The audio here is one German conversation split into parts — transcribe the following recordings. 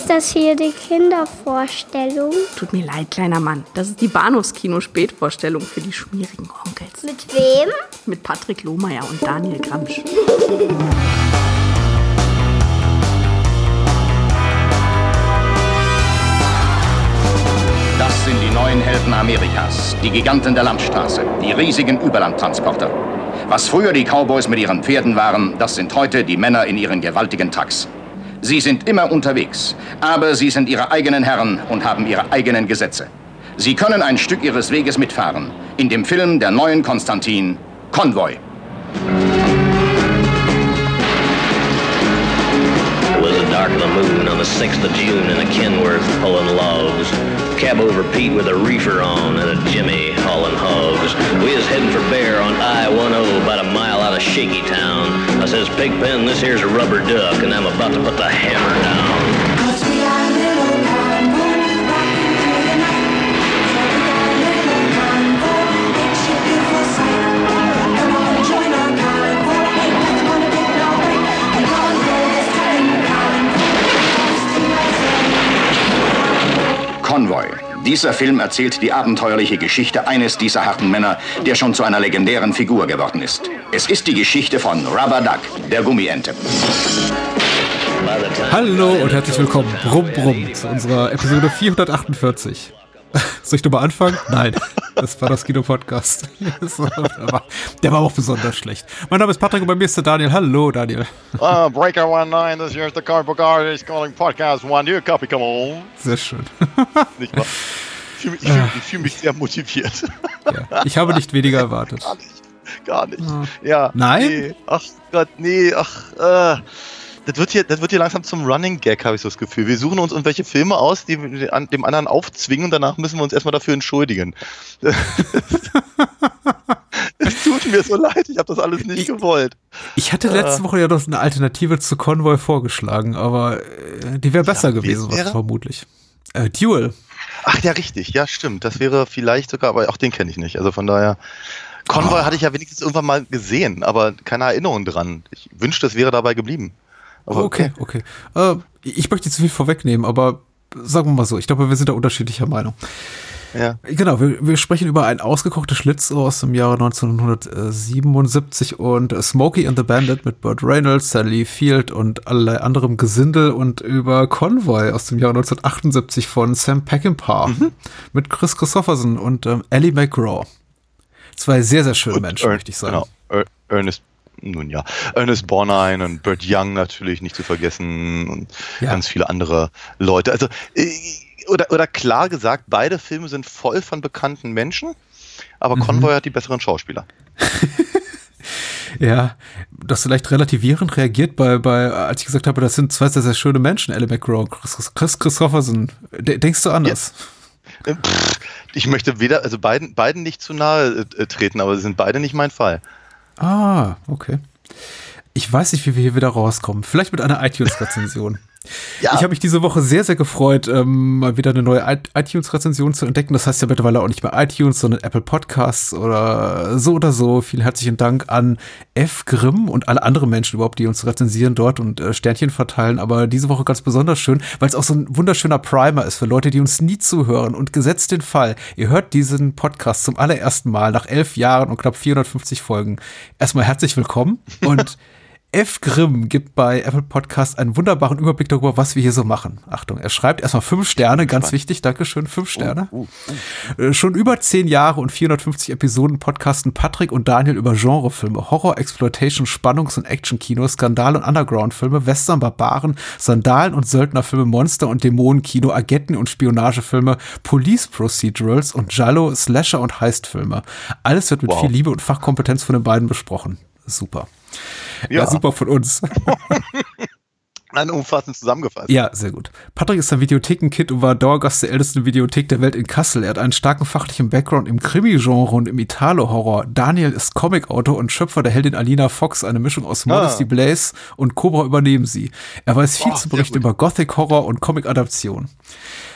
Ist das hier die Kindervorstellung? Tut mir leid, kleiner Mann. Das ist die Bahnhofskino-Spätvorstellung für die schmierigen Onkels. Mit wem? Mit Patrick Lohmeier und Daniel Gramsch. Das sind die neuen Helden Amerikas, die Giganten der Landstraße, die riesigen Überlandtransporter. Was früher die Cowboys mit ihren Pferden waren, das sind heute die Männer in ihren gewaltigen Trucks. Sie sind immer unterwegs, aber sie sind ihre eigenen Herren und haben ihre eigenen Gesetze. Sie können ein Stück ihres Weges mitfahren. In dem Film der neuen Konstantin, Konvoi. It was a dark of the moon on the 6th of June in a Kenworth pulling logs. Cab over Pete with a reefer on and a Jimmy hauling hogs. We is heading for Bear on I-10 about a mile out of Shaky Town. I says, Pigpen, this here's a rubber duck and I'm about to put the hammer down. Konvoi. Dieser Film erzählt die abenteuerliche Geschichte eines dieser harten Männer, der schon zu einer legendären Figur geworden ist. Es ist die Geschichte von Rubber Duck, der Gummiente. Hallo und herzlich willkommen, Brumm Brumm, zu unserer Episode 448. Soll ich nochmal anfangen? Nein, das war das Kino-Podcast. Der war, auch besonders schlecht. Mein Name ist Patrick und bei mir ist der Daniel. Hallo, Daniel. Uh, Breaker 19, this here's the Car Bogart is calling podcast one. Your copy, come on. Sehr schön. Nicht wahr? Ich fühle fühl, fühl mich sehr motiviert. Ja, ich habe nicht weniger erwartet. Gar nicht. Gar nicht. Ja. Nein? Nee. Ach Gott, nee, ach, äh. Das wird, hier, das wird hier langsam zum Running Gag, habe ich so das Gefühl. Wir suchen uns irgendwelche Filme aus, die wir dem anderen aufzwingen und danach müssen wir uns erstmal dafür entschuldigen. Es tut mir so leid, ich habe das alles nicht gewollt. Ich hatte letzte Woche ja noch eine Alternative zu Convoy vorgeschlagen, aber äh, die wäre besser es gewesen, wäre? vermutlich. Äh, Duel. Ach ja, richtig, ja, stimmt. Das wäre vielleicht sogar, aber auch den kenne ich nicht. Also von daher. Convoy hatte ich ja wenigstens irgendwann mal gesehen, aber keine Erinnerung dran. Ich wünschte, es wäre dabei geblieben. Aber Okay, okay. Äh, ich möchte zu viel vorwegnehmen, aber sagen wir mal so, ich glaube, wir sind da unterschiedlicher Meinung. Ja. Genau, wir, wir sprechen über ein ausgekochtes Schlitzohr aus dem Jahre 1977 und Smokey and the Bandit mit Burt Reynolds, Sally Field und allerlei anderem Gesindel und über Convoy aus dem Jahre 1978 von Sam Peckinpah mit Chris Christopherson und ähm, Ellie McGraw. Zwei sehr, sehr schöne Und Menschen, Ern- möchte ich sagen. Genau. Er Ernest, nun ja, Ernest Borgnine und Burt Young natürlich nicht zu vergessen und Ja. ganz viele andere Leute. Also, äh, oder, oder klar gesagt, beide Filme sind voll von bekannten Menschen, aber Mhm. Convoy hat die besseren Schauspieler. Ja, das vielleicht relativierend reagiert bei, bei, als ich gesagt habe, das sind zwei sehr, sehr schöne Menschen, Ellie McGraw und Chris, Chris Christopherson. De denkst du anders? Äh, pff, Ich möchte weder, also beiden, beiden nicht zu nahe äh, treten, aber sie sind beide nicht mein Fall. Ah, okay. Ich weiß nicht, wie wir hier wieder rauskommen. Vielleicht mit einer iTunes-Rezension. Ja. Ich habe mich diese Woche sehr, sehr gefreut, ähm, mal wieder eine neue iTunes-Rezension zu entdecken. Das heißt ja mittlerweile auch nicht mehr iTunes, sondern Apple Podcasts oder so oder so. Vielen herzlichen Dank an F. Grimm und alle anderen Menschen überhaupt, die uns rezensieren dort und äh, Sternchen verteilen. Aber diese Woche ganz besonders schön, weil es auch so ein wunderschöner Primer ist für Leute, die uns nie zuhören. Und gesetzt den Fall, ihr hört diesen Podcast zum allerersten Mal nach elf Jahren und knapp 450 Folgen. Erstmal herzlich willkommen und F. Grimm gibt bei Apple Podcast einen wunderbaren Überblick darüber, was wir hier so machen. Achtung, er schreibt erstmal fünf Sterne, ganz wichtig, Dankeschön, fünf Sterne. Äh, Schon über zehn Jahre und 450 Episoden podcasten Patrick und Daniel über Genrefilme, Horror, Exploitation, Spannungs- und Actionkino, Skandal- und Underground-Filme, Western, Barbaren, Sandalen- und Söldnerfilme, Monster- und Dämonenkino, Agenten- und Spionagefilme, Police Procedurals und Giallo, Slasher- und Heistfilme. Alles wird mit Wow. viel Liebe und Fachkompetenz von den beiden besprochen. Super. Ja, Ja. super von uns. Nein, umfassend zusammengefasst. Ja, sehr gut. Patrick ist ein Videothekenkind und war Dauergast der ältesten Videothek der Welt in Kassel. Er hat einen starken fachlichen Background im Krimi-Genre und im Italo-Horror. Daniel ist Comicautor und Schöpfer der Heldin Alina Fox, eine Mischung aus Modesty Blaze und Cobra übernehmen sie. Er weiß viel Oh, zu berichten über Gothic-Horror und Comic-Adaption.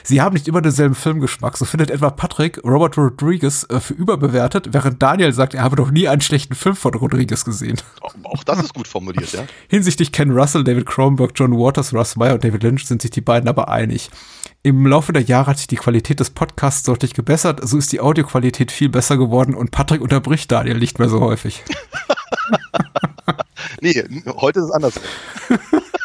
Sie haben nicht immer denselben Filmgeschmack. So findet etwa Patrick Robert Rodriguez äh, für überbewertet, während Daniel sagt, er habe noch nie einen schlechten Film von Rodriguez gesehen. Auch das ist gut formuliert, ja. Hinsichtlich Ken Russell, David Cronenberg, John Waters, Russ Meyer und David Lynch sind sich die beiden aber einig. Im Laufe der Jahre hat sich die Qualität des Podcasts deutlich gebessert, so ist die Audioqualität viel besser geworden und Patrick unterbricht Daniel nicht mehr so häufig. Nee, heute ist es anders.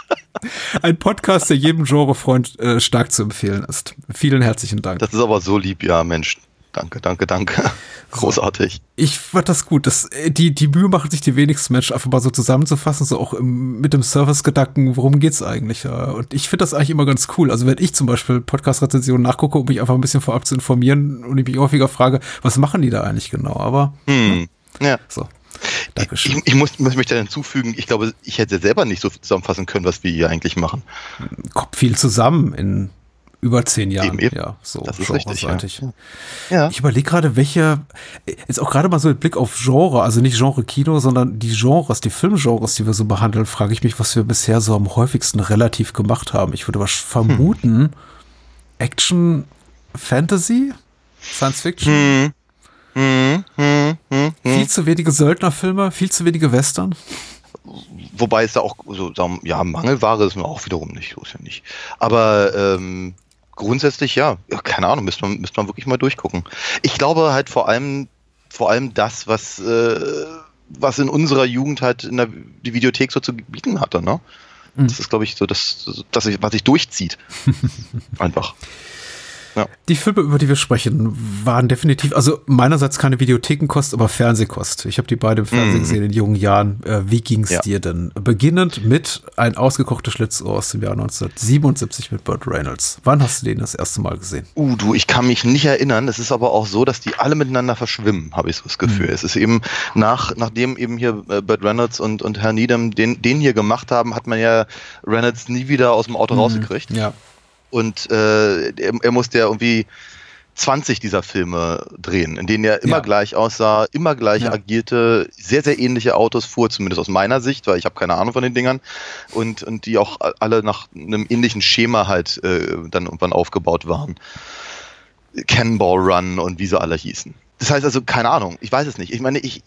Ein Podcast, der jedem Genrefreund äh, stark zu empfehlen ist. Vielen herzlichen Dank. Das ist aber so lieb, ja, Mensch. Danke, danke, danke. Großartig. Ich fand das gut. Das, äh, die, die Mühe machen sich die wenigsten Menschen einfach mal so zusammenzufassen, so auch im, mit dem Service-Gedanken, worum geht's eigentlich? Ja, Und ich finde das eigentlich immer ganz cool. Also wenn ich zum Beispiel Podcast-Rezensionen nachgucke, um mich einfach ein bisschen vorab zu informieren und ich mich häufiger frage, was machen die da eigentlich genau? Aber Hm. Ja. so. Ich, Dankeschön. ich muss, muss mich da hinzufügen, ich glaube, ich hätte selber nicht so zusammenfassen können, was wir hier eigentlich machen. Kommt viel zusammen in über zehn Jahren. Eben, eben. Ja, so Das ist richtig, ja. Ja. Ich überlege gerade, welche, jetzt auch gerade mal so mit Blick auf Genre, also nicht Genre Kino, sondern die Genres, die Filmgenres, die wir so behandeln, frage ich mich, was wir bisher so am häufigsten relativ gemacht haben. Ich würde was vermuten, Action, Fantasy, Science Fiction, Hm. Hm, hm, hm, hm. viel zu wenige Söldnerfilme, viel zu wenige Western. Wobei es da auch so, ja, Mangelware ist auch wiederum nicht, so ist ja nicht. Aber ähm, grundsätzlich ja, ja, keine Ahnung, müsste man, müsste man wirklich mal durchgucken. Ich glaube halt vor allem, vor allem das, was, äh, was in unserer Jugend halt in der die Videothek so zu bieten hatte, ne? Das ist, glaube ich, so das, das was sich durchzieht. Einfach. Die Filme, über die wir sprechen, waren definitiv, also meinerseits keine Videothekenkost, aber Fernsehkost. Ich habe die beide im Fernsehen Mhm. gesehen in jungen Jahren. Äh, wie ging's Ja. dir denn? Beginnend mit ein ausgekochtes Schlitzohr aus dem Jahr 1977 mit Burt Reynolds. Wann hast du den das erste Mal gesehen? Uh, du, ich kann mich nicht erinnern. Es ist aber auch so, dass die alle miteinander verschwimmen, habe ich so das Gefühl. Es ist eben nach, nachdem eben hier äh, Burt Reynolds und, und Herr Needham den, den hier gemacht haben, hat man ja Reynolds nie wieder aus dem Auto rausgekriegt. Ja. Und äh, er, er musste ja irgendwie 20 dieser Filme drehen, in denen er immer Ja. gleich aussah, immer gleich Ja. agierte, sehr, sehr ähnliche Autos fuhr, zumindest aus meiner Sicht, weil ich habe keine Ahnung von den Dingern. Und, und die auch alle nach einem ähnlichen Schema halt äh, dann irgendwann aufgebaut waren. Cannonball Run und wie sie alle hießen. Das heißt also, keine Ahnung, ich weiß es nicht. Ich meine, ich,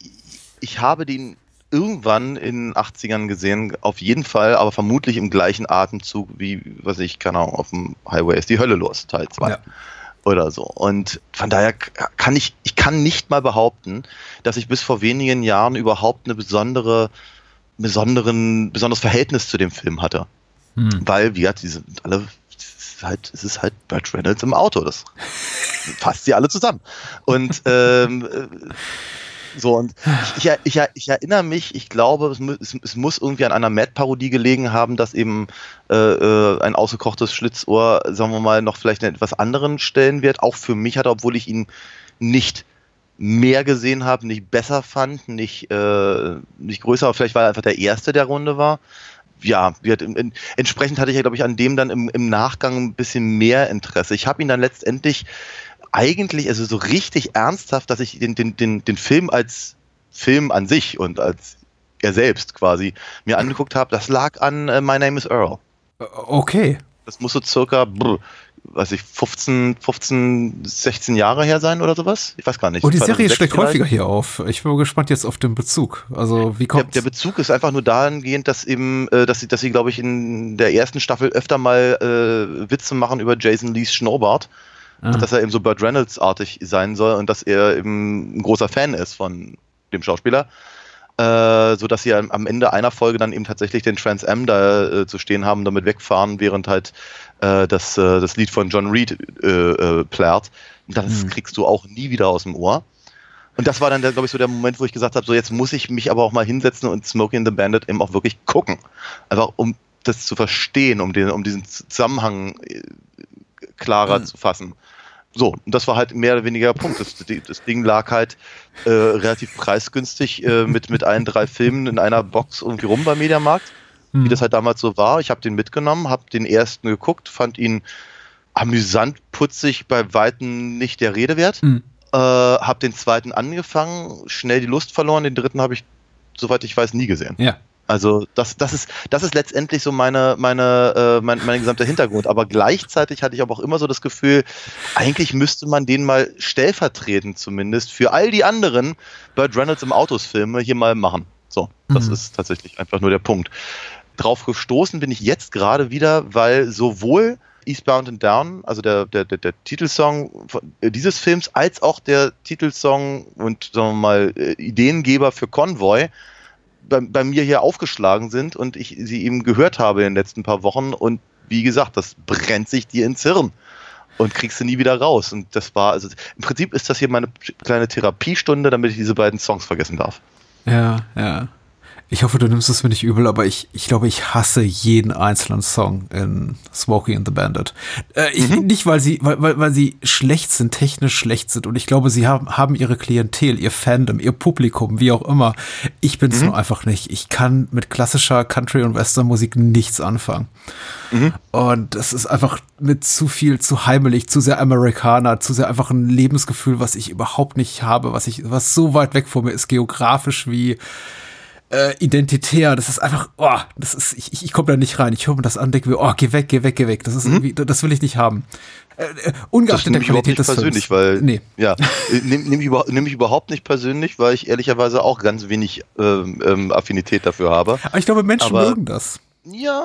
ich habe den irgendwann in den 80ern gesehen, auf jeden Fall, aber vermutlich im gleichen Atemzug wie, was ich, keine Ahnung, auf dem Highway ist die Hölle los, Teil 2 Ja. oder so. Und von daher kann ich, ich kann nicht mal behaupten, dass ich bis vor wenigen Jahren überhaupt eine besondere, besonderen, besonderes Verhältnis zu dem Film hatte. Hm. Weil wir die sind alle, es ist halt, es ist halt Burt Reynolds im Auto. Das fasst sie alle zusammen. Und ähm, äh, so, und ich, ich, ich, ich erinnere mich, ich glaube, es, es, es muss irgendwie an einer Mad-Parodie gelegen haben, dass eben äh, äh, ein ausgekochtes Schlitzohr, sagen wir mal, noch vielleicht einen etwas anderen Stellenwert auch für mich hatte, obwohl ich ihn nicht mehr gesehen habe, nicht besser fand, nicht, äh, nicht größer, aber vielleicht weil er einfach der Erste der Runde war. Ja, hat, entsprechend hatte ich ja, glaube ich, an dem dann im, im Nachgang ein bisschen mehr Interesse. Ich habe ihn dann letztendlich eigentlich, also so richtig ernsthaft, dass ich den, den, den, den Film als Film an sich und als er selbst quasi mir angeguckt habe, das lag an äh, My Name is Earl. Äh, Okay. Das muss so circa, brr, weiß ich, 15, 15, 16 Jahre her sein oder sowas. Ich weiß gar nicht. Und Oh, die Serie 2006 schlägt häufiger hier auf. Ich bin mal gespannt jetzt auf den Bezug. Also, wie Der, kommt der Bezug ist einfach nur dahingehend, dass eben, äh, dass sie, dass sie, glaube ich, in der ersten Staffel öfter mal äh, Witze machen über Jason Lees Schnurrbart, Ah. dass er eben so Burt Reynolds-artig sein soll und dass er eben ein großer Fan ist von dem Schauspieler. Äh, so dass sie am, Ende einer Folge dann eben tatsächlich den Trans Am da äh, zu stehen haben, damit wegfahren, während halt äh, das, äh, das Lied von John Reed äh, äh, plärt. Das Mhm. kriegst du auch nie wieder aus dem Ohr. Und das war dann, glaube ich, so der Moment, wo ich gesagt habe, so jetzt muss ich mich aber auch mal hinsetzen und Smokey and the Bandit eben auch wirklich gucken. Einfach um das zu verstehen, um, den, um diesen Zusammenhang äh, klarer Mhm. zu fassen. So, und das war halt mehr oder weniger der Punkt. Das, das Ding lag halt äh, relativ preisgünstig äh, mit, mit allen drei Filmen in einer Box irgendwie rum beim Mediamarkt, Hm. wie das halt damals so war. Ich habe den mitgenommen, habe den ersten geguckt, fand ihn amüsant, putzig, bei Weitem nicht der Rede wert. Hm. Äh, habe den zweiten angefangen, schnell die Lust verloren, den dritten habe ich, soweit ich weiß, nie gesehen. Ja. Also das, das ist, das ist letztendlich so meine, meine, äh, mein, mein gesamter Hintergrund. Aber gleichzeitig hatte ich aber auch immer so das Gefühl, eigentlich müsste man den mal stellvertretend zumindest für all die anderen Burt Reynolds im Autos-Filme hier mal machen. So, das Mhm. ist tatsächlich einfach nur der Punkt. Drauf gestoßen bin ich jetzt gerade wieder, weil sowohl Eastbound and Down, also der, der, der, der Titelsong äh, dieses Films, als auch der Titelsong und sagen wir mal äh, Ideengeber für Convoy bei, bei mir hier aufgeschlagen sind und ich sie eben gehört habe in den letzten paar Wochen und wie gesagt, das brennt sich dir ins Hirn und kriegst du nie wieder raus. Und das war, also im Prinzip ist das hier meine kleine Therapiestunde, damit ich diese beiden Songs vergessen darf. Ja, ja. Ich hoffe, du nimmst es mir nicht übel, aber ich, ich glaube, ich hasse jeden einzelnen Song in Smokey and the Bandit. Äh, ich, Nicht, weil sie, weil, weil, weil sie schlecht sind, technisch schlecht sind. Und ich glaube, sie haben, haben ihre Klientel, ihr Fandom, ihr Publikum, wie auch immer. Ich bin's nur einfach nicht. Ich kann mit klassischer Country- und Western-Musik nichts anfangen. Und es ist einfach mit zu viel, zu heimelig, zu sehr Amerikaner, zu sehr einfach ein Lebensgefühl, was ich überhaupt nicht habe, was ich, was so weit weg von mir ist, geografisch wie äh, identitär. Das ist einfach, oh, das ist, ich, ich, ich komme da nicht rein. Ich höre mir das an, denke mir, oh, geh weg, geh weg, geh weg. Das ist irgendwie, das will ich nicht haben. Äh, äh, ungeachtet der Qualität nicht des persönlich, Films. weil Nee. ja, nehme nehm ich, über, nehm ich überhaupt nicht persönlich, weil ich ehrlicherweise auch ganz wenig ähm, ähm, Affinität dafür habe. Aber ich glaube, Menschen Aber- mögen das. Ja,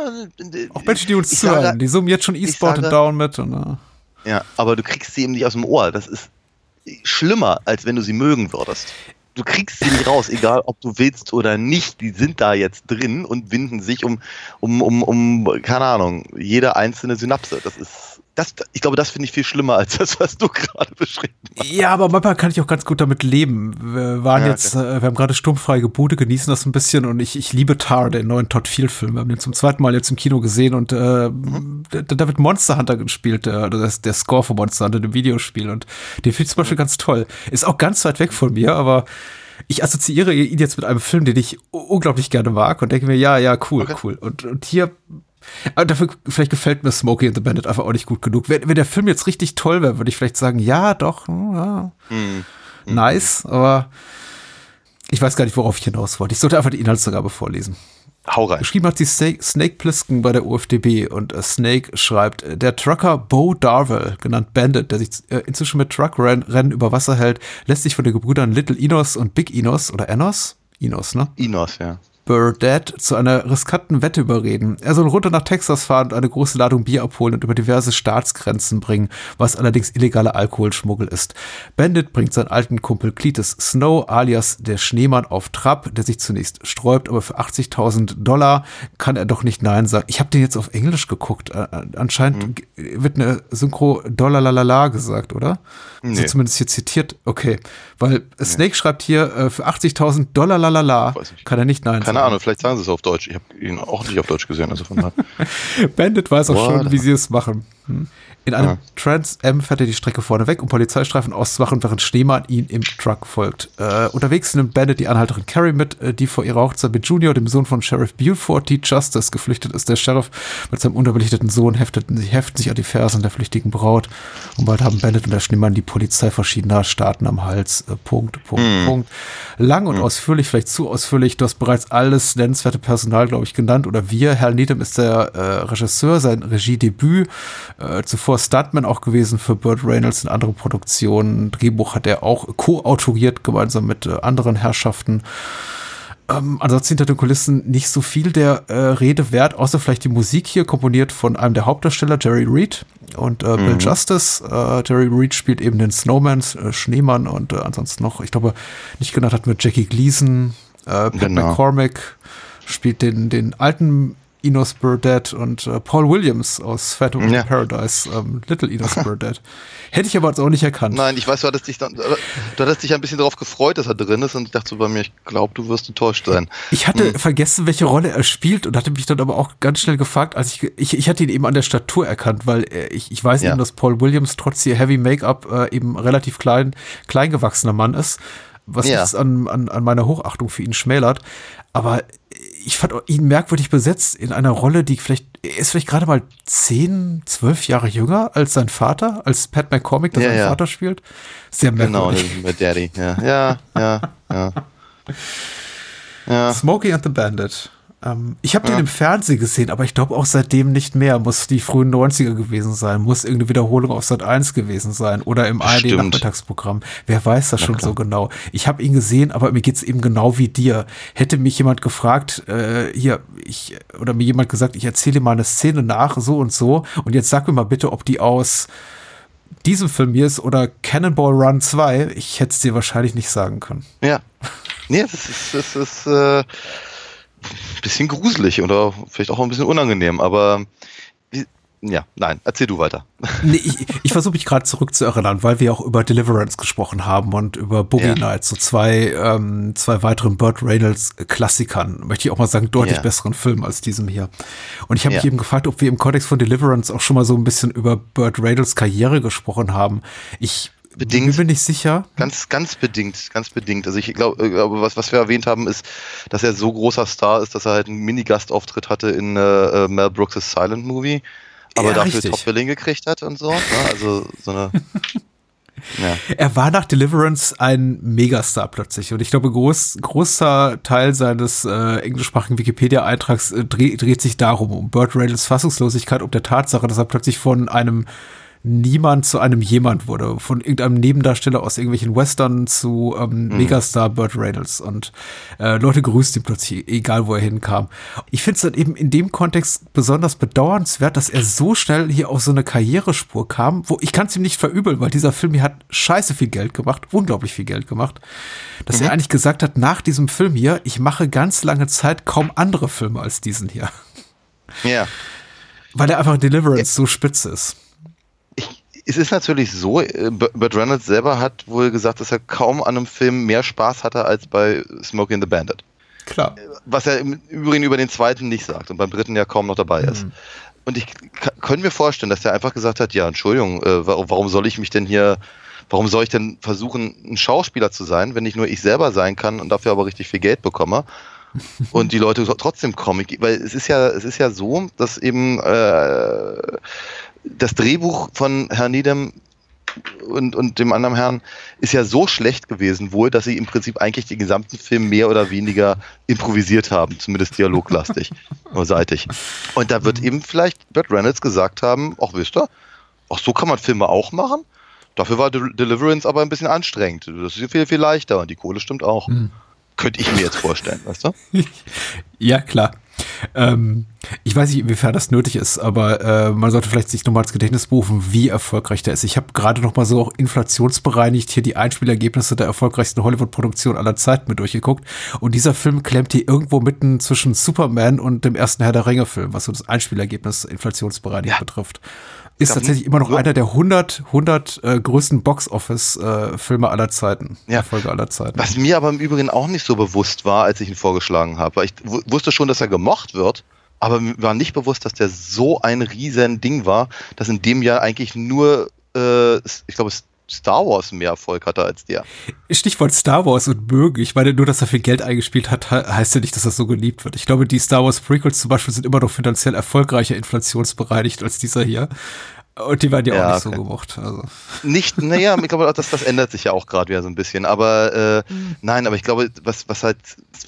Auch Menschen, die uns zuhören, sage- die summen jetzt schon E-Sport und Down mit. Und, äh, Ja, aber du kriegst sie eben nicht aus dem Ohr. Das ist schlimmer, als wenn du sie mögen würdest. Du kriegst sie nicht raus, egal ob du willst oder nicht. Die sind da jetzt drin und winden sich um, um, um, um keine Ahnung, jede einzelne Synapse. Das ist, das, ich glaube, das finde ich viel schlimmer als das, was du gerade beschrieben hast. Ja, aber manchmal kann ich auch ganz gut damit leben. Wir waren Ja, jetzt, äh, wir haben gerade sturmfreie Bude, genießen das ein bisschen und ich, ich liebe Tar, den neuen Todd Field-Film. Wir haben den zum zweiten Mal jetzt im Kino gesehen und äh, da, da wird Monster Hunter gespielt, der, der, der Score von Monster Hunter, dem Videospiel. Und den finde ich zum Beispiel ganz toll. Ist auch ganz weit weg von mir, aber ich assoziiere ihn jetzt mit einem Film, den ich unglaublich gerne mag und denke mir, ja, ja, cool, Okay. cool. Und, und hier aber dafür, vielleicht gefällt mir Smokey and the Bandit einfach auch nicht gut genug. Wenn, wenn der Film jetzt richtig toll wäre, würde ich vielleicht sagen, ja, doch, hm, ja, Hm. nice, aber ich weiß gar nicht, worauf ich hinaus wollte. Ich sollte einfach die Inhaltsangabe vorlesen. Hau rein. Geschrieben hat sie Snake, Plissken bei der UFDB und äh, Snake schreibt, äh, der Trucker Bo Darwell, genannt Bandit, der sich äh, inzwischen mit Truckrennen über Wasser hält, lässt sich von den Gebrüdern Little Inos und Big Inos oder Enos? Inos, ne? Inos, ja. Burdett zu einer riskanten Wette überreden. Er soll runter nach Texas fahren und eine große Ladung Bier abholen und über diverse Staatsgrenzen bringen, was allerdings illegaler Alkoholschmuggel ist. Bandit bringt seinen alten Kumpel Cletus Snow alias der Schneemann auf Trab, der sich zunächst sträubt, aber für 80.000 Dollar kann er doch nicht Nein sagen. Ich habe den jetzt auf Englisch geguckt. Anscheinend g- wird eine Synchro Dollar gesagt, oder? So Nee. zumindest hier zitiert. Okay, weil Snake schreibt hier, äh, für 80.000 Dollar lalala kann er nicht Nein Keine sagen. Ahnung, vielleicht sagen sie es auf Deutsch. Ich habe ihn auch nicht auf Deutsch gesehen, also von daher. Bandit weiß auch What? schon, wie sie es machen. Hm. In einem Ja. Trans M fährt er die Strecke vorne weg, um Polizeistreifen auszumachen, während Schneemann ihn im Truck folgt. Äh, unterwegs nimmt Bandit die Anhalterin Carrie mit, äh, die vor ihrer Hochzeit mit Junior, dem Sohn von Sheriff Buford T. Justice, geflüchtet ist. Der Sheriff mit seinem unterbelichteten Sohn hefteten, sich- heften sich an die Fersen der flüchtigen Braut. Und bald haben Bandit und der Schneemann die Polizei verschiedener Staaten am Hals. Äh, Punkt, Punkt, Punkt. Lang und ausführlich, vielleicht zu ausführlich. Du hast bereits alles nennenswerte Personal, glaube ich, genannt. Oder wir. Hal Needham ist der äh, Regisseur, sein Regiedebüt. Äh, zuvor Stuntman auch gewesen für Burt Reynolds in anderen Produktionen. Drehbuch hat er auch co-autoriert, gemeinsam mit äh, anderen Herrschaften. Ähm, ansonsten hinter den Kulissen nicht so viel der äh, Rede wert, außer vielleicht die Musik hier, komponiert von einem der Hauptdarsteller, Jerry Reed und äh, Bill Justice. Äh, Jerry Reed spielt eben den Snowman, äh, Schneemann und äh, ansonsten noch, ich glaube, nicht genannt hat mit Jackie Gleason, äh, Pat Genau. McCormick spielt den, den alten Enos Burdett und äh, Paul Williams aus Phantom of Ja. Paradise, ähm, Little Enos Burdett. Hätte ich aber jetzt auch nicht erkannt. Nein, ich weiß, du hattest dich, dann, du hattest dich ein bisschen darauf gefreut, dass er drin ist und ich dachte so bei mir, ich glaube, du wirst enttäuscht sein. Ich hatte vergessen, welche Rolle er spielt und hatte mich dann aber auch ganz schnell gefragt, als ich, ich, ich hatte ihn eben an der Statur erkannt, weil äh, ich, ich weiß Ja. eben, dass Paul Williams trotz ihr Heavy Make-up äh, eben relativ klein, klein gewachsener Mann ist, was Ja. nichts an, an, an meiner Hochachtung für ihn schmälert. Aber ich fand ihn merkwürdig besetzt in einer Rolle, die vielleicht, er ist vielleicht gerade mal zehn, zwölf Jahre jünger als sein Vater, als Pat McCormick, der Ja, seinen ja. Vater spielt. Sehr Genau, merkwürdig. das ist mit Daddy. Ja, ja, ja, ja. ja. Smokey and the Bandit. Ähm, ich habe den im Fernsehen gesehen, aber ich glaube auch seitdem nicht mehr. Muss die frühen 90er gewesen sein, muss irgendeine Wiederholung auf Sat 1 gewesen sein oder im. ARD-Nachmittagsprogramm. Wer weiß das Na schon klar. so genau. Ich habe ihn gesehen, aber mir geht's eben genau wie dir. Hätte mich jemand gefragt, äh, hier, ich, oder mir jemand gesagt, ich erzähle mal eine Szene nach, so und so, und jetzt sag mir mal bitte, ob die aus diesem Film hier ist oder Cannonball Run 2, ich hätte es dir wahrscheinlich nicht sagen können. Ja. Nee, das ist, das ist äh, bisschen gruselig oder vielleicht auch ein bisschen unangenehm, aber wie- ja, nein, erzähl du weiter. Nee, ich, ich versuche mich gerade zurückzuerinnern, weil wir auch über Deliverance gesprochen haben und über Boogie Ja. Nights, so zwei, ähm, zwei weiteren Burt Reynolds Klassikern, möchte ich auch mal sagen, deutlich Ja. besseren Filmen als diesem hier. Und ich habe Ja. mich eben gefragt, ob wir im Kontext von Deliverance auch schon mal so ein bisschen über Burt Reynolds Karriere gesprochen haben. Ich Bedingt. bin mir nicht sicher. Ganz, ganz bedingt, ganz bedingt. Also ich glaube, glaube was, was wir erwähnt haben, ist, dass er so großer Star ist, dass er halt einen Mini-Gastauftritt hatte in äh, äh, Mel Brooks' Silent Movie, aber Ja, dafür. Top-Billing gekriegt hat und so. Ne? Also so eine. ja. Er war nach Deliverance ein Megastar plötzlich. Und ich glaube, groß, großer Teil seines äh, englischsprachigen Wikipedia-Eintrags äh, dreh, dreht sich darum, um Burt Reynolds Fassungslosigkeit, um der Tatsache, dass er plötzlich von einem Niemand zu einem Jemand wurde, von irgendeinem Nebendarsteller aus irgendwelchen Western zu ähm, Megastar Burt Reynolds. Und äh, Leute grüßt ihn plötzlich, egal wo er hinkam. Ich finde es dann eben in dem Kontext besonders bedauernswert, dass er so schnell hier auf so eine Karrierespur kam, wo ich kann es ihm nicht verübeln, weil dieser Film hier hat scheiße viel Geld gemacht, unglaublich viel Geld gemacht, dass er eigentlich gesagt hat, nach diesem Film hier, ich mache ganz lange Zeit kaum andere Filme als diesen hier. ja. Weil er einfach in Deliverance so spitze ist. Ich, es ist natürlich so, äh, B- Burt Reynolds selber hat wohl gesagt, dass er kaum an einem Film mehr Spaß hatte als bei Smokey and the Bandit. Klar. Was er im Übrigen über den zweiten nicht sagt und beim dritten ja kaum noch dabei ist. Und ich können mir vorstellen, dass er einfach gesagt hat, ja, Entschuldigung, äh, wa- warum soll ich mich denn hier, warum soll ich denn versuchen, ein Schauspieler zu sein, wenn nicht nur ich selber sein kann und dafür aber richtig viel Geld bekomme? und die Leute trotzdem kommen. Ich- Weil es ist ja, es ist ja so, dass eben äh, das Drehbuch von Herrn Niedem und, und dem anderen Herrn ist ja so schlecht gewesen wohl, dass sie im Prinzip eigentlich den gesamten Film mehr oder weniger improvisiert haben, zumindest dialoglastig oder seitig. Und da wird eben vielleicht Burt Reynolds gesagt haben, ach wisst ihr, ach so kann man Filme auch machen? Dafür war Del- Deliverance aber ein bisschen anstrengend. Das ist viel, viel leichter und die Kohle stimmt auch. Könnte ich mir jetzt vorstellen, weißt du? Ja, klar. Ähm, ich weiß nicht, inwiefern das nötig ist, aber äh, man sollte vielleicht sich nochmal ins Gedächtnis berufen, wie erfolgreich der ist. Ich habe gerade noch mal so auch inflationsbereinigt hier die Einspielergebnisse der erfolgreichsten Hollywood-Produktion aller Zeiten mit durchgeguckt. Und dieser Film klemmt hier irgendwo mitten zwischen Superman und dem ersten Herr der Ringe-Film, was so das Einspielergebnis inflationsbereinigt Ja. betrifft. Ist tatsächlich immer noch einer der 100, 100 äh, größten Box-Office-Filme aller Zeiten. Ja. Erfolge aller Zeiten. Was mir aber im Übrigen auch nicht so bewusst war, als ich ihn vorgeschlagen habe. Weil ich wu- wusste schon, dass er gemocht wird, aber mir war nicht bewusst, dass der so ein riesen Ding war, dass in dem Jahr eigentlich nur, äh, ich glaube, Star Wars mehr Erfolg hatte als der. Stichwort Star Wars und mögen. Ich meine, nur, dass er viel Geld eingespielt hat, he- heißt ja nicht, dass das so geliebt wird. Ich glaube, die Star Wars Prequels zum Beispiel sind immer noch finanziell erfolgreicher inflationsbereinigt als dieser hier. Und die werden ja, Ja, auch nicht so okay. gemocht. Also. Nicht, naja, ich glaube, das, das ändert sich ja auch gerade wieder so ein bisschen. Aber äh, nein, aber ich glaube, was, was halt,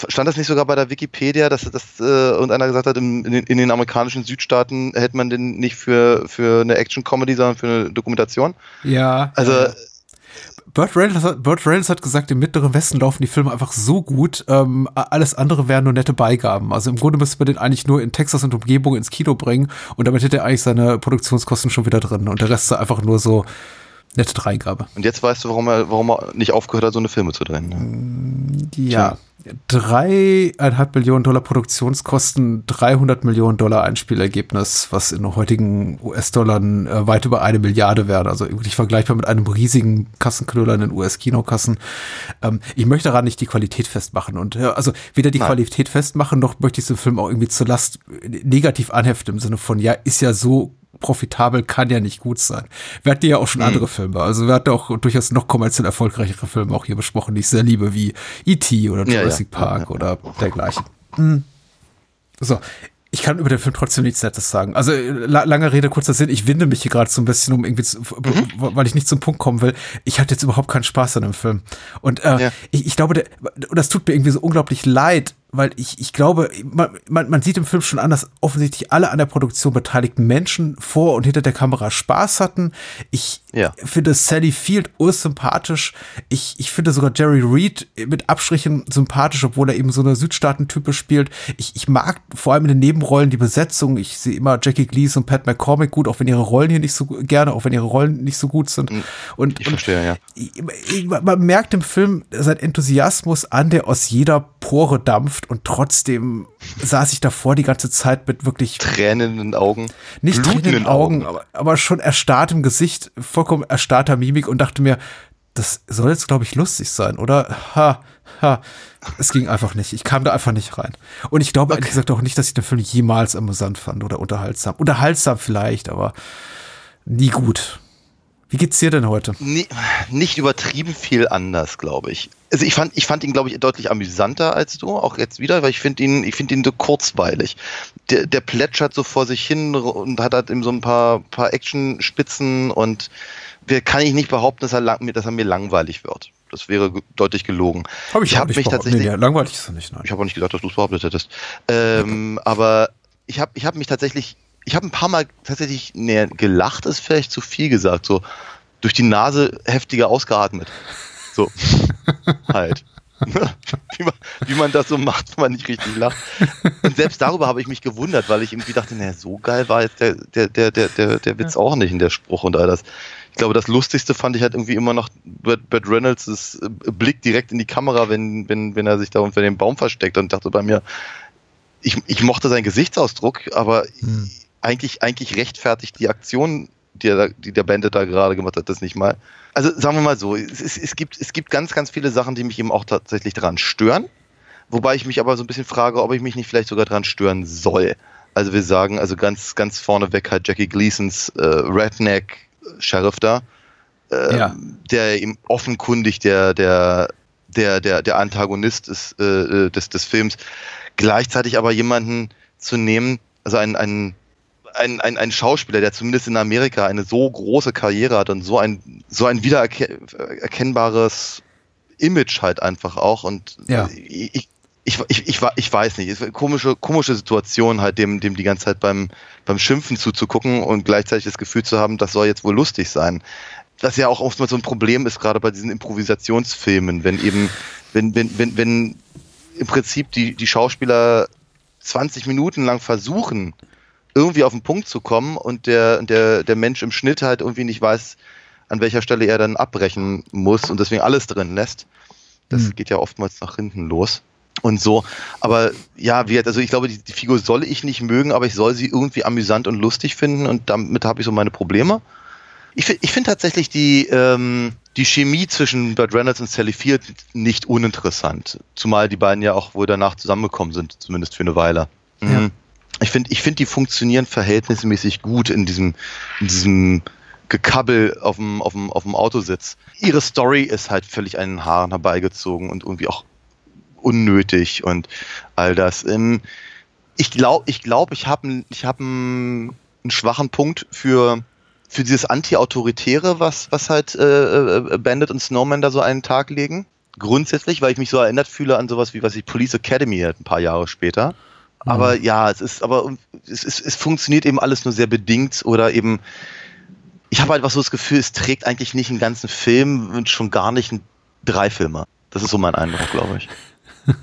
stand das nicht sogar bei der Wikipedia, dass, dass äh, irgendeiner gesagt hat, im, in, den, in den amerikanischen Südstaaten hält man den nicht für, für eine Action-Comedy, sondern für eine Dokumentation? Ja. Also, äh, Burt Reynolds, hat- Burt Reynolds hat gesagt, im Mittleren Westen laufen die Filme einfach so gut, ähm, alles andere wären nur nette Beigaben. Also im Grunde müsste man den eigentlich nur in Texas und Umgebung ins Kino bringen und damit hätte er eigentlich seine Produktionskosten schon wieder drin. Und der Rest ist einfach nur so nette Dreigabe. und jetzt weißt du, warum er, warum er nicht aufgehört hat, so eine Filme zu drehen. Ne? Ja. Dreieinhalb Millionen Dollar Produktionskosten, 300 Millionen Dollar Einspielergebnis, was in heutigen US-Dollar äh, weit über eine Milliarde wäre. Also wirklich vergleichbar mit einem riesigen Kassenknüller in den US-Kinokassen. Ähm, ich möchte daran nicht die Qualität festmachen und äh, also weder die Nein. Qualität festmachen, noch möchte ich den Film auch irgendwie zur Last äh, negativ anheften im Sinne von, ja, ist ja so profitabel, kann ja nicht gut sein. Wir hatten ja auch schon andere Filme. Also wir hatten auch durchaus noch kommerziell erfolgreichere Filme auch hier besprochen, die ich sehr liebe, wie E.T. oder Ja, Jurassic ja. Park oder dergleichen. Hm. So. Ich kann über den Film trotzdem nichts Nettes sagen. Also la lange Rede, kurzer Sinn. Ich winde mich hier gerade so ein bisschen um irgendwie, zu, weil ich nicht zum Punkt kommen will. Ich hatte jetzt überhaupt keinen Spaß an dem Film. Und äh, Ja. ich, ich glaube, der, und das tut mir irgendwie so unglaublich leid, weil ich, ich glaube, man, man, man sieht im Film schon an, dass offensichtlich alle an der Produktion beteiligten Menschen vor und hinter der Kamera Spaß hatten. Ich Ja. finde Sally Field ursympathisch. Ich, ich finde sogar Jerry Reed mit Abstrichen sympathisch, obwohl er eben so eine Südstaaten-Type spielt. Ich, ich mag vor allem in den Nebenrollen die Besetzung. Ich sehe immer Jackie Gleason und Pat McCormick gut, auch wenn ihre Rollen hier nicht so gerne, auch wenn ihre Rollen nicht so gut sind. Und, Ich und verstehe, ja. ich- ich- man merkt im Film sein Enthusiasmus an, der aus jeder Pore dampft und trotzdem saß ich davor die ganze Zeit mit wirklich Tränen in den Augen. nicht blutenden Tränen in den Augen, aber, aber schon erstarrtem Gesicht, vollkommen erstarrter Mimik und dachte mir, das soll jetzt, glaube ich, lustig sein, oder? Ha, ha. Es ging einfach nicht. Ich kam da einfach nicht rein. Und ich glaube ehrlich gesagt auch nicht, dass ich den Film jemals amüsant fand oder unterhaltsam. Unterhaltsam vielleicht, aber nie gut. Wie geht's dir denn heute? Nie, nicht übertrieben viel anders, glaube ich. Also ich fand, ich fand ihn, glaube ich, deutlich amüsanter als du, auch jetzt wieder, weil ich finde ihn, ich finde ihn so kurzweilig. Der, der plätschert so vor sich hin und hat halt eben so ein paar, paar Action-Spitzen und wir kann ich nicht behaupten, dass er, lang, dass er mir langweilig wird. Das wäre deutlich gelogen. Hab ich, habe mich tatsächlich, Nee, nee, langweilig ist er nicht, nein. ich habe auch nicht gesagt, dass du es behauptet hättest. Ähm, aber ich habe ich hab mich tatsächlich, ich habe ein paar Mal tatsächlich, nee, gelacht ist vielleicht zu viel gesagt, so durch die Nase heftiger ausgeatmet. So, halt. wie, man, wie man das so macht, wenn man nicht richtig lacht. Und selbst darüber habe ich mich gewundert, weil ich irgendwie dachte, naja, so geil war jetzt der, der, der, der, der, Witz auch nicht in der Spruch und all das. Ich glaube, das Lustigste fand ich halt irgendwie immer noch Burt Reynolds' Blick direkt in die Kamera, wenn, wenn, wenn er sich da unter dem Baum versteckt und dachte bei mir, ich, ich mochte seinen Gesichtsausdruck, aber Hm. Eigentlich, eigentlich rechtfertigt die Aktion, die, er die der Bandit da gerade gemacht hat, das nicht mal. Also sagen wir mal so, es, es, es, gibt, es gibt ganz, ganz viele Sachen, die mich eben auch tatsächlich daran stören. Wobei ich mich aber so ein bisschen frage, ob ich mich nicht vielleicht sogar daran stören soll. Also wir sagen, also ganz, ganz vorneweg halt Jackie Gleasons äh, Redneck-Sheriff da, äh, Ja. der eben offenkundig der, der, der, der, der Antagonist ist, äh, des, des Films. Gleichzeitig aber jemanden zu nehmen, also einen, einen ein, ein, ein Schauspieler, der zumindest in Amerika eine so große Karriere hat und so ein, so ein wiedererkennbares Image halt einfach auch. Und Ja. ich, ich, ich, ich, ich, weiß nicht, es ist eine komische, komische Situation, halt dem, dem die ganze Zeit beim, beim Schimpfen zuzugucken und gleichzeitig das Gefühl zu haben, das soll jetzt wohl lustig sein. Was ja auch oftmals so ein Problem ist, gerade bei diesen Improvisationsfilmen, wenn eben, wenn, wenn, wenn, wenn im Prinzip die, die Schauspieler 20 Minuten lang versuchen, irgendwie auf den Punkt zu kommen und der, der, der Mensch im Schnitt halt irgendwie nicht weiß, an welcher Stelle er dann abbrechen muss und deswegen alles drin lässt. Das Hm. geht ja oftmals nach hinten los. Und so, aber ja, wie also ich glaube, die, die Figur soll ich nicht mögen, aber ich soll sie irgendwie amüsant und lustig finden und damit habe ich so meine Probleme. Ich, ich finde tatsächlich die, ähm, die Chemie zwischen Burt Reynolds und Sally Field nicht uninteressant. Zumal die beiden ja auch wohl danach zusammengekommen sind, zumindest für eine Weile. Mhm. Ja. Ich finde, ich finde, die funktionieren verhältnismäßig gut in diesem, in diesem Gekabbel auf dem, auf, dem, auf dem Autositz. Ihre Story ist halt völlig an den Haaren herbeigezogen und irgendwie auch unnötig und all das. Ähm, ich glaube, ich, glaub, ich habe ich hab einen, einen schwachen Punkt für, für dieses Anti-Autoritäre, was, was halt äh, äh, Bandit und Snowman da so einen Tag legen. Grundsätzlich, weil ich mich so erinnert fühle an sowas wie was ich Police Academy halt ein paar Jahre später. Aber ja, es ist, aber es, es, es funktioniert eben alles nur sehr bedingt oder eben, ich habe einfach so das Gefühl, es trägt eigentlich nicht einen ganzen Film und schon gar nicht einen drei Filme. Das ist so mein Eindruck, glaube ich.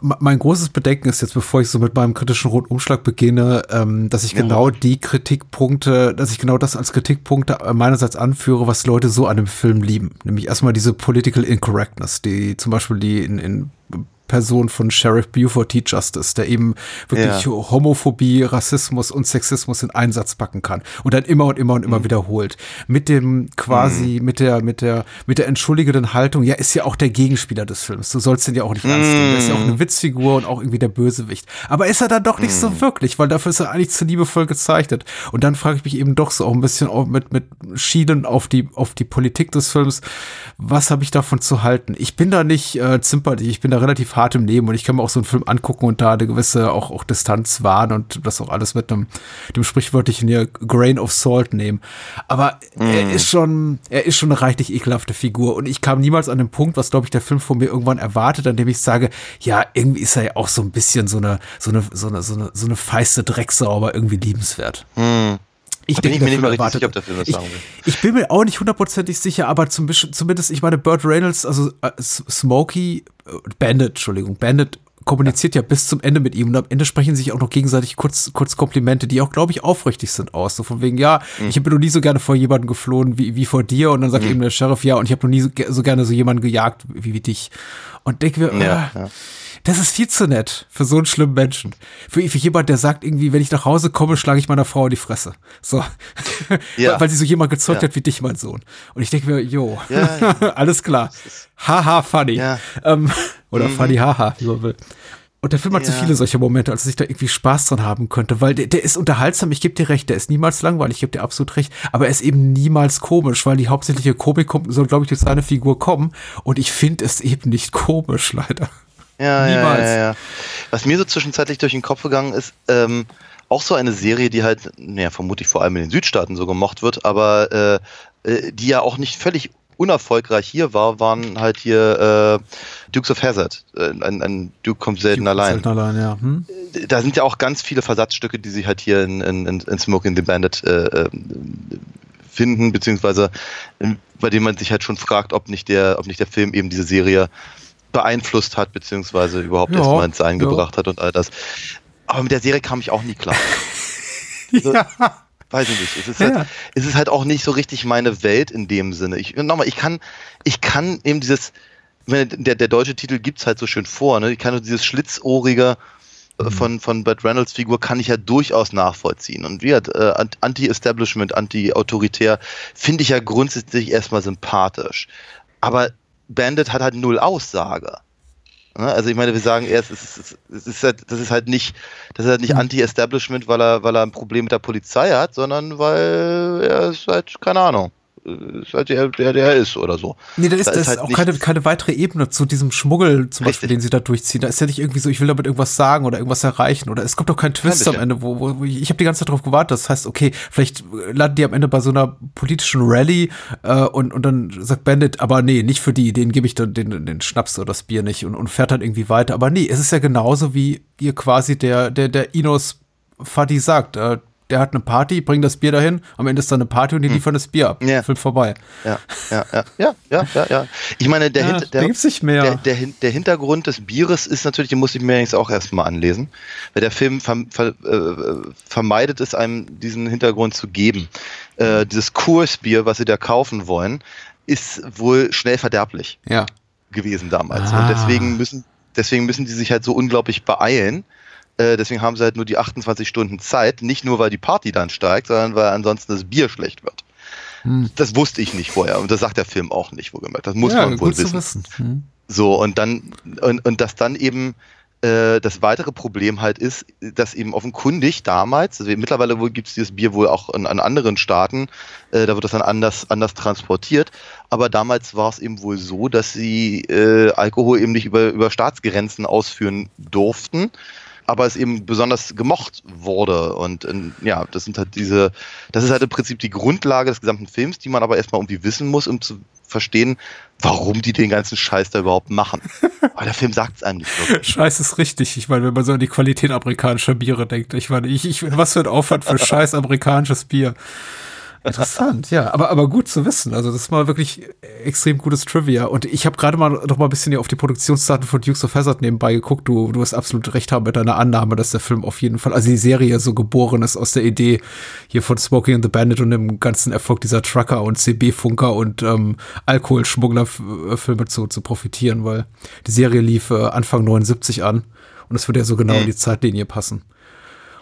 Mein großes Bedenken ist jetzt, bevor ich so mit meinem kritischen Rundumschlag beginne, ähm, dass ich genau die Kritikpunkte, dass ich genau das als Kritikpunkte meinerseits anführe, was Leute so an dem Film lieben. Nämlich erstmal diese Political Incorrectness, die zum Beispiel die in, in Person von Sheriff Buford T. Justice, der eben wirklich Ja. Homophobie, Rassismus und Sexismus in einen Satz packen kann und dann immer und immer und immer Mhm. wiederholt. Mit dem quasi, mit der, mit der, mit der entschuldigenden Haltung, ja, ist ja auch der Gegenspieler des Films. Du sollst den ja auch nicht ernst nehmen. Der ist ja auch eine Witzfigur und auch irgendwie der Bösewicht. Aber ist er dann doch nicht so wirklich, weil dafür ist er eigentlich zu liebevoll gezeichnet. Und dann frage ich mich eben doch so auch ein bisschen auch mit, mit Schielen auf die, auf die Politik des Films. Was habe ich davon zu halten? Ich bin da nicht äh, zimperlich, ich bin da relativ hart im Leben und ich kann mir auch so einen Film angucken und da eine gewisse auch, auch Distanz wahren und das auch alles mit einem, dem sprichwörtlichen hier Grain of Salt nehmen. Aber er ist schon, er ist schon eine reichlich ekelhafte Figur und ich kam niemals an den Punkt, was glaube ich der Film von mir irgendwann erwartet, an dem ich sage, ja, irgendwie ist er ja auch so ein bisschen so eine, so eine, so eine, so eine, so eine feiste Drecksau, aber irgendwie liebenswert. Ich Da bin ich mir nicht sicher, ob der Film das ich, sagen will. ich bin mir auch nicht hundertprozentig sicher, aber zum, zumindest, ich meine, Burt Reynolds, also äh, Smokey, äh, Bandit, Entschuldigung, Bandit kommuniziert ja bis zum Ende mit ihm und am Ende sprechen sich auch noch gegenseitig kurz, kurz Komplimente, die auch, glaube ich, aufrichtig sind aus. So von wegen, ja, Mhm. ich bin noch nie so gerne vor jemandem geflohen wie, wie vor dir und dann sagt eben der Sheriff, ja, und ich habe noch nie so, so gerne so jemanden gejagt wie, wie dich. Und denke mir, Ja, ah, ja. Das ist viel zu nett für so einen schlimmen Menschen. Für, für jemand, der sagt irgendwie, wenn ich nach Hause komme, schlage ich meiner Frau in die Fresse. So. Ja. weil, weil sie so jemand gezeugt Ja. hat wie dich, mein Sohn. Und ich denke mir, jo, Ja, alles klar. Haha, funny. Ja. Ähm, oder funny, haha, wie man will. Und der Film hat so Ja. viele solche Momente, als ich da irgendwie Spaß dran haben könnte, weil der, der ist unterhaltsam, ich gebe dir recht, der ist niemals langweilig, ich gebe dir absolut recht, aber er ist eben niemals komisch, weil die hauptsächliche Komik kommt, soll, glaube ich, durch seine Figur kommen und ich finde es eben nicht komisch, leider. Ja, Niemals. Ja, ja, ja. Was mir so zwischenzeitlich durch den Kopf gegangen ist, ähm, auch so eine Serie, die halt, naja, vermutlich vor allem in den Südstaaten so gemocht wird, aber äh, äh, die ja auch nicht völlig unerfolgreich hier war, waren halt hier äh, Dukes of Hazzard. Äh, ein, ein Duke kommt selten allein. Selten allein, ja. Hm? Da sind ja auch ganz viele Versatzstücke, die sich halt hier in, in, in in Smoking the Bandit äh, äh, finden, beziehungsweise äh, bei dem man sich halt schon fragt, ob nicht der, ob nicht der Film eben diese Serie beeinflusst hat, beziehungsweise überhaupt Ja, erstmal ins Sein ja. gebracht hat und all das. Aber mit der Serie kam ich auch nie klar. Also, Weiß ich nicht. Es ist, Ja. halt, es ist halt auch nicht so richtig meine Welt in dem Sinne. Ich, nochmal, ich kann, ich kann eben dieses, der, der deutsche Titel gibt's halt so schön vor, ne? Ich kann nur dieses Schlitzohrige äh, von, von Burt Reynolds Figur kann ich ja durchaus nachvollziehen. Und wie hat äh, Ant- Anti-Establishment, anti-autoritär, finde ich ja grundsätzlich erstmal sympathisch. Aber Bandit hat halt null Aussage. Ne? Also ich meine, wir sagen erst, es ist, es ist halt, das ist halt nicht, das ist halt nicht Anti-Establishment, weil er, weil er ein Problem mit der Polizei hat, sondern weil er ist halt, keine Ahnung, ist halt der, der, der er ist oder so. Nee, da ist, Da ist ist halt auch keine, keine weitere Ebene zu diesem Schmuggel, zum Beispiel, Richtig. den sie da durchziehen. Da ist ja nicht irgendwie so, ich will damit irgendwas sagen oder irgendwas erreichen. Oder es kommt doch kein Twist am. Ende, wo, wo, wo ich, ich habe die ganze Zeit drauf gewartet. Das heißt, okay, vielleicht landen die am Ende bei so einer politischen Rallye äh, und, und dann sagt Bandit, aber nee, nicht für die, denen gebe ich dann den, den Schnaps oder das Bier nicht und, und fährt dann irgendwie weiter. Aber nee, es ist ja genauso, wie ihr quasi der, der, der Inos Fadi sagt. Äh, der hat eine Party, bringt das Bier dahin, am Ende ist da eine Party und die liefern das Bier ab. Hm. Ja. Film vorbei. Ja, ja, ja, ja, ja, ja, ja. Ich meine, der, Ja, Hint- der, nicht mehr. Der, der, der Hintergrund des Bieres ist natürlich, den muss ich mir jetzt auch erstmal anlesen, weil der Film verm, ver, äh, vermeidet es einem, diesen Hintergrund zu geben. Äh, dieses Kursbier, was sie da kaufen wollen, ist wohl schnell verderblich Ja. gewesen damals. Ah. Und deswegen müssen, deswegen müssen die sich halt so unglaublich beeilen. Äh, deswegen haben sie halt nur die 28 Stunden Zeit, nicht nur weil die Party dann steigt, sondern weil ansonsten das Bier schlecht wird. Hm. Das wusste ich nicht vorher und das sagt der Film auch nicht, wohlgemerkt. Das muss ja, man wohl wissen. wissen. Hm. So, und dann, und, und dass dann eben äh, das weitere Problem halt ist, dass eben offenkundig damals, also mittlerweile gibt es dieses Bier wohl auch in, an anderen Staaten, äh, da wird das dann anders, anders transportiert, aber damals war es eben wohl so, dass sie äh, Alkohol eben nicht über, über Staatsgrenzen ausführen durften, aber es eben besonders gemocht wurde und äh, ja, das sind halt diese, das ist halt im Prinzip die Grundlage des gesamten Films, die man aber erstmal irgendwie wissen muss, um zu verstehen, warum die den ganzen Scheiß da überhaupt machen. Aber der Film sagt es einem nicht wirklich. Scheiß ist richtig. Ich meine, wenn man so an die Qualität amerikanischer Biere denkt. Ich meine, ich, ich, was für ein Aufwand für scheiß amerikanisches Bier. Interessant, ja. Aber, aber gut zu wissen. Also, das ist mal wirklich extrem gutes Trivia. Und ich habe gerade mal noch mal ein bisschen hier auf die Produktionsdaten von Dukes of Hazzard nebenbei geguckt. Du, du hast absolut recht haben mit deiner Annahme, dass der Film auf jeden Fall, also die Serie so geboren ist aus der Idee hier von Smoking and the Bandit und dem ganzen Erfolg dieser Trucker und CB-Funker und ähm, Alkoholschmuggler-Filme zu, zu profitieren, weil die Serie lief äh, Anfang 79 an und es würde ja so genau in die Zeitlinie passen.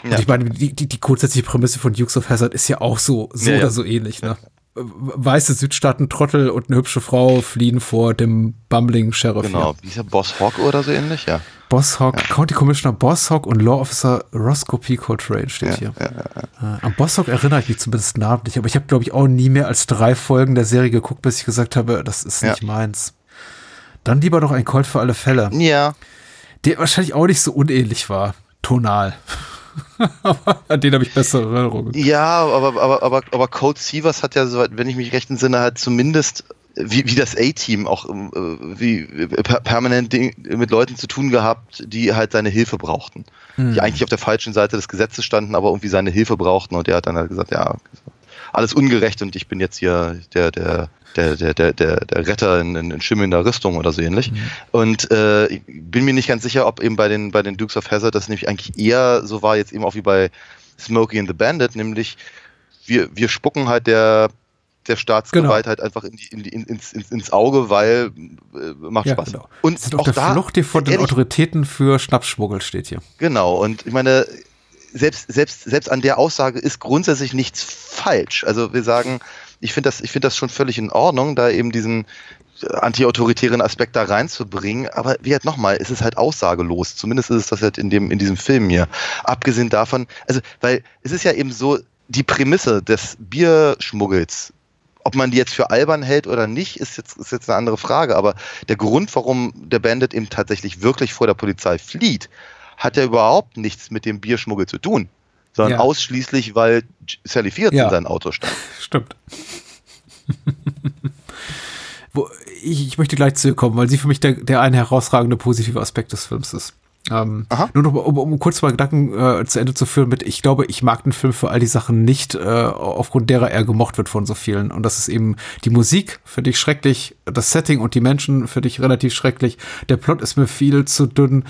Und Ja. ich meine, die, die, die grundsätzliche Prämisse von Dukes of Hazzard ist ja auch so, so Ja, ja. oder so ähnlich, ne? Weiße Südstaaten-Trottel und eine hübsche Frau fliehen vor dem bumbling Sheriff. Genau, wie ist der Boss Hawk oder so ähnlich? Ja. Boss Hawk, County Commissioner Boss Hawk und Law Officer Roscoe P. Coltrane steht hier. Äh, An Boss Hawk erinnere ich mich zumindest namentlich, aber ich habe, glaube ich, auch nie mehr als drei Folgen der Serie geguckt, bis ich gesagt habe, das ist Ja. nicht meins. Dann lieber noch ein Colt für alle Fälle. Ja, der wahrscheinlich auch nicht so unähnlich war, tonal. Aber an den habe ich bessere Erinnerungen. Ja, aber, aber, aber, aber Code Sievers hat ja, soweit, wenn ich mich recht entsinne, halt zumindest wie, wie das A-Team auch ähm, äh, wie per permanent Ding, mit Leuten zu tun gehabt, die halt seine Hilfe brauchten. Die eigentlich auf der falschen Seite des Gesetzes standen, aber irgendwie seine Hilfe brauchten. Und der hat dann halt gesagt, ja, alles ungerecht und ich bin jetzt hier der, der, der, der, der, der, der Retter in, in, in schimmelnder Rüstung oder so ähnlich. Und äh, ich bin mir nicht ganz sicher, ob eben bei den, bei den Dukes of Hazzard das nämlich eigentlich eher so war, jetzt eben auch wie bei Smokey and the Bandit, nämlich wir, wir spucken halt der, der Staatsgewalt halt einfach in die, in die, in, ins, ins, ins Auge, weil äh, macht Ja, Spaß. genau. Und auf auch der da, Flucht von den Autoritäten für Schnappschmuggel steht hier. Genau, und ich meine, selbst, selbst, selbst an der Aussage ist grundsätzlich nichts falsch. Also wir sagen, ich finde das, ich finde das schon völlig in Ordnung, da eben diesen antiautoritären Aspekt da reinzubringen. Aber wie halt nochmal, es ist halt aussagelos. Zumindest ist es das halt in dem, in diesem Film hier. Abgesehen davon, also, weil es ist ja eben so, die Prämisse des Bierschmuggels, ob man die jetzt für albern hält oder nicht, ist jetzt, ist jetzt eine andere Frage. Aber der Grund, warum der Bandit eben tatsächlich wirklich vor der Polizei flieht, hat ja überhaupt nichts mit dem Bierschmuggel zu tun, sondern Ja. ausschließlich, weil Sally Fields Ja. in sein Auto stand. Stimmt. Wo, ich, ich möchte gleich zu ihr kommen, weil sie für mich der, der eine herausragende positive Aspekt des Films ist. Ähm, nur noch, mal, um, um kurz mal Gedanken äh, zu Ende zu führen mit, ich glaube, ich mag den Film für all die Sachen nicht, äh, aufgrund derer er gemocht wird von so vielen. Und das ist eben die Musik, finde ich schrecklich, das Setting und die Menschen finde ich relativ schrecklich. Der Plot ist mir viel zu dünn.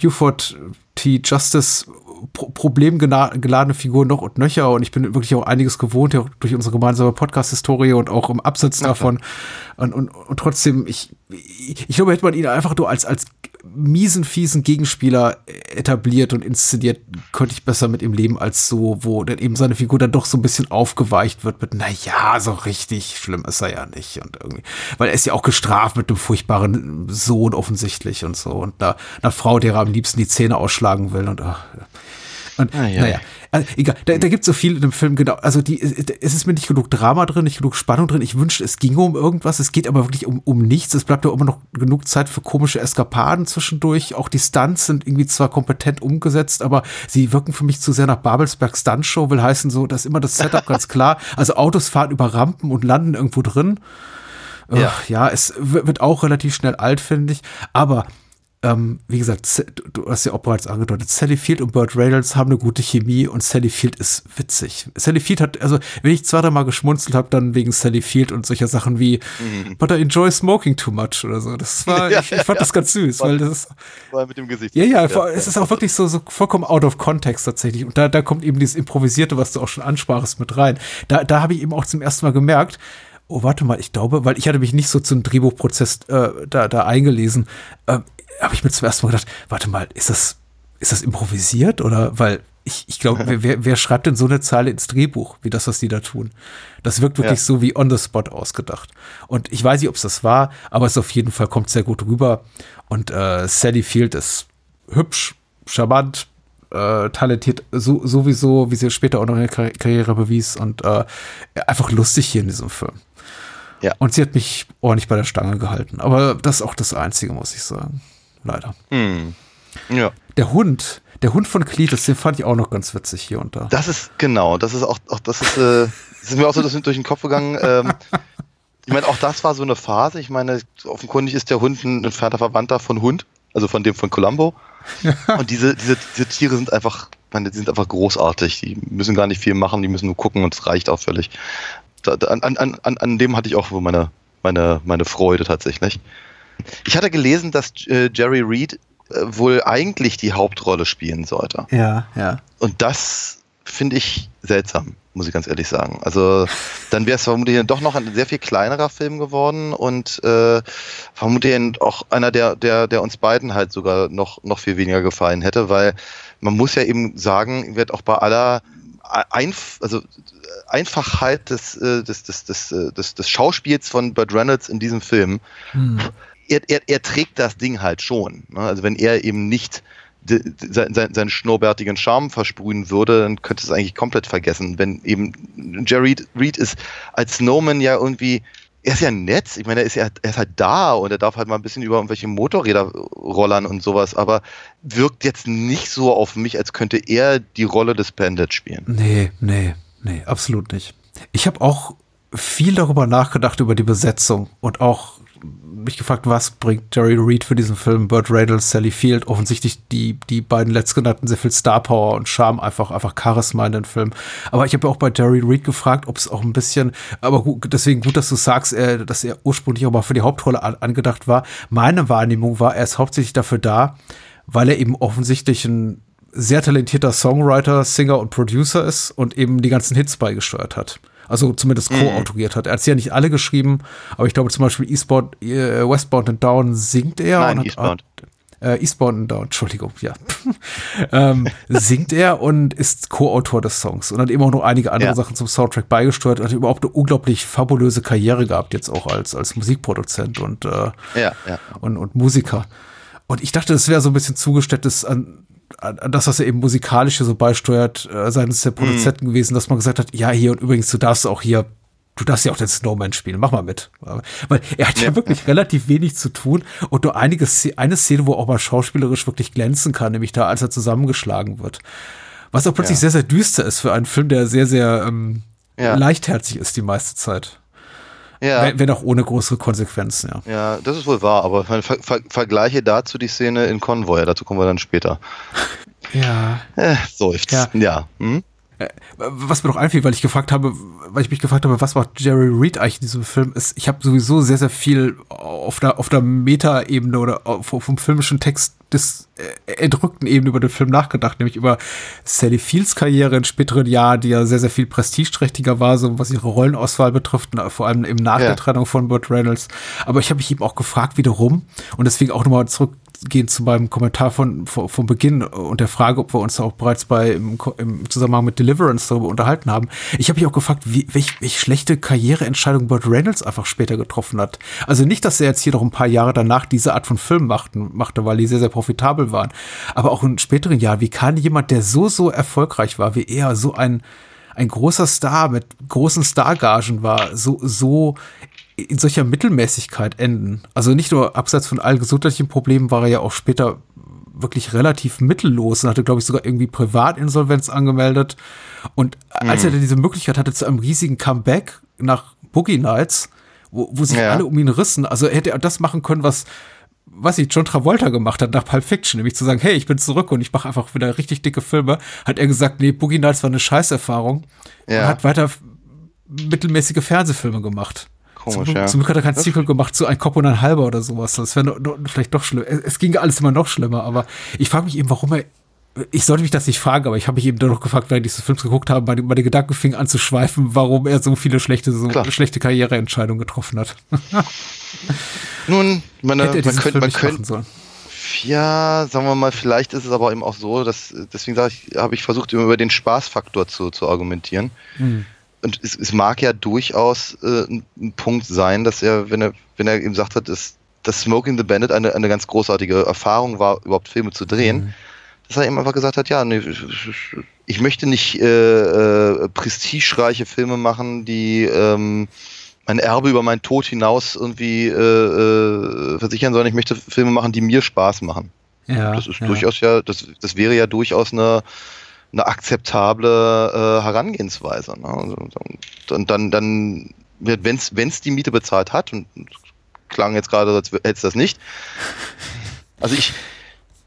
Buford T. Justice pro problemgeladene Figur noch und nöcher. Und ich bin wirklich auch einiges gewohnt ja, durch unsere gemeinsame Podcast-Historie und auch im Absatz davon. Und, und, und trotzdem ich, ich glaube hätte man ihn einfach nur als als miesen fiesen Gegenspieler etabliert und inszeniert könnte ich besser mit ihm leben als so wo dann eben seine Figur dann doch so ein bisschen aufgeweicht wird mit na ja so richtig schlimm ist er ja nicht und irgendwie. Weil er ist ja auch gestraft mit einem furchtbaren Sohn offensichtlich und so. Und da einer Frau der er am liebsten die Zähne ausschlagen will und ach. Und Ah, ja. naja, also, egal, da, da gibt es so viel in dem Film, genau. Also die, es ist mir nicht genug Drama drin, nicht genug Spannung drin. Ich wünschte, es ginge um irgendwas. Es geht aber wirklich um, um nichts. Es bleibt ja immer noch genug Zeit für komische Eskapaden zwischendurch. Auch die Stunts sind irgendwie zwar kompetent umgesetzt, aber sie wirken für mich zu sehr nach Babelsberg Stunt Show. Will heißen so, dass immer das Setup ganz klar. Also Autos fahren über Rampen und landen irgendwo drin. Ja. Ja, ja es wird auch relativ schnell alt, finde ich. Aber ähm, wie gesagt, du- hast ja auch bereits angedeutet, Sally Field und Burt Reynolds haben eine gute Chemie und Sally Field ist witzig. Sally Field hat, also wenn ich zwei, drei Mal geschmunzelt habe, dann wegen Sally Field und solcher Sachen wie But I enjoy smoking too much oder so. Das war, Ja, ich, ich fand das ganz süß, weil das ist, Weil mit dem Gesicht. ja, ja, vor- es ist auch wirklich so, so vollkommen out of context tatsächlich. Und da, da kommt eben dieses Improvisierte, was du auch schon ansprachst, mit rein. Da, da habe ich eben auch zum ersten Mal gemerkt, oh, warte mal, ich glaube, weil ich hatte mich nicht so zum Drehbuchprozess äh, da, da eingelesen, äh, habe ich mir zum ersten Mal gedacht, warte mal, ist das, ist das improvisiert? Oder weil ich, ich glaube, wer, wer, schreibt denn so eine Zeile ins Drehbuch, wie das, was die da tun? Das wirkt wirklich Ja. so wie on the spot ausgedacht. Und ich weiß nicht, ob es das war, aber es auf jeden Fall kommt sehr gut rüber. Und äh, Sally Field ist hübsch, charmant, äh, talentiert so, sowieso, wie sie später auch noch ihre Kar- Karriere bewies und äh, einfach lustig hier in diesem Film. Ja. Und sie hat mich ordentlich bei der Stange gehalten. Aber das ist auch das Einzige, muss ich sagen. Leider. Hm. Ja. Der Hund, der Hund von Cletus, den fand ich auch noch ganz witzig hier und da. Das ist genau, das ist auch, auch das ist, äh, ist mir auch so das durch den Kopf gegangen. Ähm, ich meine, auch das war so eine Phase. Ich meine, offenkundig ist der Hund ein entfernter Verwandter von Hund, also von dem von Columbo. Und diese, diese, diese Tiere sind einfach, ich meine, die sind einfach großartig. Die müssen gar nicht viel machen, die müssen nur gucken und es reicht auch völlig. Da, da, an, an, an, an dem hatte ich auch meine, meine, meine Freude tatsächlich. Ich hatte gelesen, dass äh, Jerry Reed äh, wohl eigentlich die Hauptrolle spielen sollte. Ja, ja. Und das finde ich seltsam, muss ich ganz ehrlich sagen. Also dann wäre es vermutlich doch noch ein sehr viel kleinerer Film geworden und äh, vermutlich auch einer, der, der, der uns beiden halt sogar noch, noch viel weniger gefallen hätte, weil man muss ja eben sagen, wird auch bei aller Einf also Einfachheit des, äh, des, des, des, des, des Schauspiels von Burt Reynolds in diesem Film, Hm. Er, er, er trägt das Ding halt schon. Ne? Also wenn er eben nicht de- de- sein- sein- seinen schnurrbärtigen Charme versprühen würde, dann könnte es eigentlich komplett vergessen. Wenn eben Jerry Reed ist als Snowman ja irgendwie er ist ja nett. Ich meine, er ist, ja, er ist halt da und er darf halt mal ein bisschen über irgendwelche Motorräder rollern und sowas, aber wirkt jetzt nicht so auf mich, als könnte er die Rolle des Bandit spielen. Nee, nee, nee, absolut nicht. Ich habe auch viel darüber nachgedacht, über die Besetzung und auch mich gefragt, was bringt Jerry Reed für diesen Film, Burt Reynolds, Sally Field, offensichtlich die, die beiden letztgenannten sehr viel Star Power und Charme, einfach, einfach Charisma in den Film. Aber ich habe auch bei Jerry Reed gefragt, ob es auch ein bisschen, aber gut, deswegen gut, dass du sagst, er, dass er ursprünglich auch mal für die Hauptrolle an, angedacht war. Meine Wahrnehmung war, er ist hauptsächlich dafür da, weil er eben offensichtlich ein sehr talentierter Songwriter, Singer und Producer ist und eben die ganzen Hits beigesteuert hat. Also zumindest Mhm. co-autoriert hat. Er hat sie ja nicht alle geschrieben, aber ich glaube zum Beispiel Eastbound, äh, Westbound and Down singt er. Nein, und hat- Eastbound. Äh, Eastbound and Down, Entschuldigung, ja. ähm, singt er und ist Co-Autor des Songs und hat eben auch noch einige andere Ja. Sachen zum Soundtrack beigesteuert. Hat überhaupt eine unglaublich fabulöse Karriere gehabt, jetzt auch als, als Musikproduzent und äh, Ja, ja. und, und Musiker. Und ich dachte, das wäre so ein bisschen an, an das, was er eben musikalisch hier so beisteuert, äh, seitens der Produzenten gewesen, dass man gesagt hat, ja, hier und übrigens, du darfst auch hier, du darfst ja auch den Snowman spielen, mach mal mit. Weil er hat ja, Ja, wirklich relativ wenig zu tun und nur einige, eine Szene, wo er auch mal schauspielerisch wirklich glänzen kann, nämlich da, als er zusammengeschlagen wird. Was auch plötzlich Ja. sehr, sehr düster ist für einen Film, der sehr, sehr ähm, Ja. leichtherzig ist die meiste Zeit. Ja. Wenn, wenn auch ohne größere Konsequenzen, ja. Ja, das ist wohl wahr, aber ver ver ver vergleiche dazu die Szene in Convoy, dazu kommen wir dann später. Ja. Äh, seufzt. Ja. Ja. Hm? was mir noch einfiel, weil ich gefragt habe, weil ich mich gefragt habe, was macht Jerry Reed eigentlich in diesem Film, ist, ich habe sowieso sehr, sehr viel auf der, auf der Meta-Ebene oder auf, vom filmischen Text des äh, entrückten Ebene über den Film nachgedacht, nämlich über Sally Fields Karriere in späteren Jahren, die ja sehr, sehr viel prestigeträchtiger war, so was ihre Rollenauswahl betrifft, vor allem eben nach Ja. der Trennung von Burt Reynolds. Aber ich habe mich eben auch gefragt, wiederum, und deswegen auch nochmal zurückgehen zu meinem Kommentar von, von, vom Beginn und der Frage, ob wir uns auch bereits bei im, im Zusammenhang mit Deliverance darüber unterhalten haben. Ich habe mich auch gefragt, wie, welche, welche schlechte Karriereentscheidung Burt Reynolds einfach später getroffen hat. Also nicht, dass er jetzt hier noch ein paar Jahre danach diese Art von Film machten, machte, weil die sehr, sehr profitabel waren. Aber auch in späteren Jahren, wie kann jemand, der so, so erfolgreich war, wie er, so ein, ein großer Star mit großen Stargagen war, so, so in solcher Mittelmäßigkeit enden. Also nicht nur abseits von allen gesundheitlichen Problemen war er ja auch später wirklich relativ mittellos und hatte, glaube ich, sogar irgendwie Privatinsolvenz angemeldet. Und als er dann diese Möglichkeit hatte zu einem riesigen Comeback nach Boogie Nights, wo, wo sich Ja. alle um ihn rissen, also hätte er das machen können, was was ich John Travolta gemacht hat nach Pulp Fiction, nämlich zu sagen, hey, ich bin zurück und ich mache einfach wieder richtig dicke Filme, hat er gesagt, nee, Boogie Nights war eine Scheißerfahrung Ja. und hat weiter mittelmäßige Fernsehfilme gemacht. Komisch, zum, ja. zum Glück hat er kein Sequel gemacht zu ein Kopf und ein halber oder sowas. Das wäre vielleicht doch schlimm. Es, es ging alles immer noch schlimmer, aber ich frage mich eben, warum er. Ich sollte mich das nicht fragen, aber ich habe mich eben doch gefragt, während ich dieses Films geguckt habe, meine, meine Gedanken fingen an zu schweifen, warum er so viele schlechte, so Klar. schlechte Karriereentscheidungen getroffen hat. Nun, meine, Hätte er man könnte, man könnte, sollen. ja, sagen wir mal, vielleicht ist es aber eben auch so, dass, deswegen sage ich, habe ich versucht, über den Spaßfaktor zu, zu argumentieren. Hm. Und es, es mag ja durchaus äh, ein, ein Punkt sein, dass er, wenn er, wenn er eben sagt hat, dass, dass Smoking the Bandit eine, eine ganz großartige Erfahrung war, überhaupt Filme zu drehen, Mhm. Dass er eben einfach gesagt hat, ja, nee, ich möchte nicht äh, äh, prestigereiche Filme machen, die ähm, mein Erbe über meinen Tod hinaus irgendwie äh, äh, versichern, sondern ich möchte Filme machen, die mir Spaß machen. Ja, Das ist ja. durchaus ja, das, das wäre ja durchaus eine, eine akzeptable äh, Herangehensweise. Ne? Also, und dann, dann wenn es die Miete bezahlt hat, und klang jetzt gerade, als hätte es das nicht. Also ich,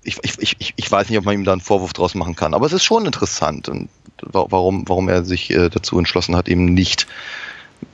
ich, ich, ich, ich weiß nicht, ob man ihm da einen Vorwurf draus machen kann, aber es ist schon interessant und wa- warum, warum er sich äh, dazu entschlossen hat, eben nicht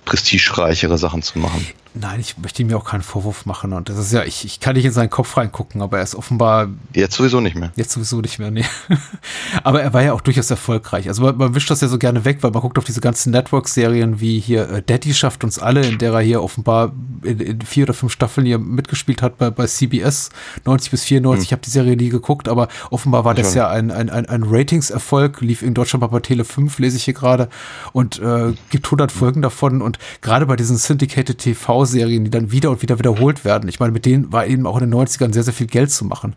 prestigereichere Sachen zu machen. Nein, ich möchte ihm ja auch keinen Vorwurf machen. Und das ist ja, ich, ich kann nicht in seinen Kopf reingucken, aber er ist offenbar Jetzt sowieso nicht mehr. Jetzt sowieso nicht mehr, nee. Aber er war ja auch durchaus erfolgreich. Also man, man wischt das ja so gerne weg, weil man guckt auf diese ganzen Network-Serien wie hier äh, Daddy schafft uns alle, in der er hier offenbar in, in vier oder fünf Staffeln hier mitgespielt hat bei, bei CBS 90 bis 94. Ich habe die Serie nie geguckt, aber offenbar war das ja ein, ein, ein, ein Ratings-Erfolg, lief in Deutschland bei Tele 5, lese ich hier gerade, und äh, gibt 100 Folgen davon. Und gerade bei diesen Syndicated TV TV-Serien, die dann wieder und wieder wiederholt werden. Ich meine, mit denen war eben auch in den 90ern sehr, sehr viel Geld zu machen.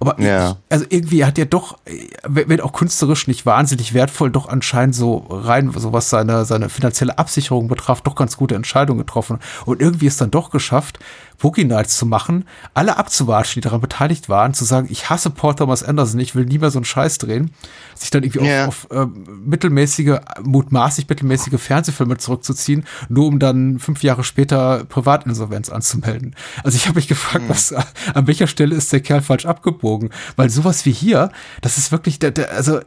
Aber Ja. ich, also irgendwie hat er doch, äh, wenn auch künstlerisch nicht wahnsinnig wertvoll, doch anscheinend so rein, so was seine, seine finanzielle Absicherung betraf, doch ganz gute Entscheidungen getroffen. Und irgendwie ist dann doch geschafft, Boogie Nights zu machen, alle abzuwatschen, die daran beteiligt waren, zu sagen, ich hasse Paul Thomas Anderson, ich will nie mehr so einen Scheiß drehen, sich dann irgendwie Ja. auf, auf ähm, mittelmäßige, mutmaßlich mittelmäßige Fernsehfilme zurückzuziehen, nur um dann fünf Jahre später Privatinsolvenz anzumelden. Also ich habe mich gefragt, was, an welcher Stelle ist der Kerl falsch abgebogen? Weil sowas wie hier, das ist wirklich, der, der, also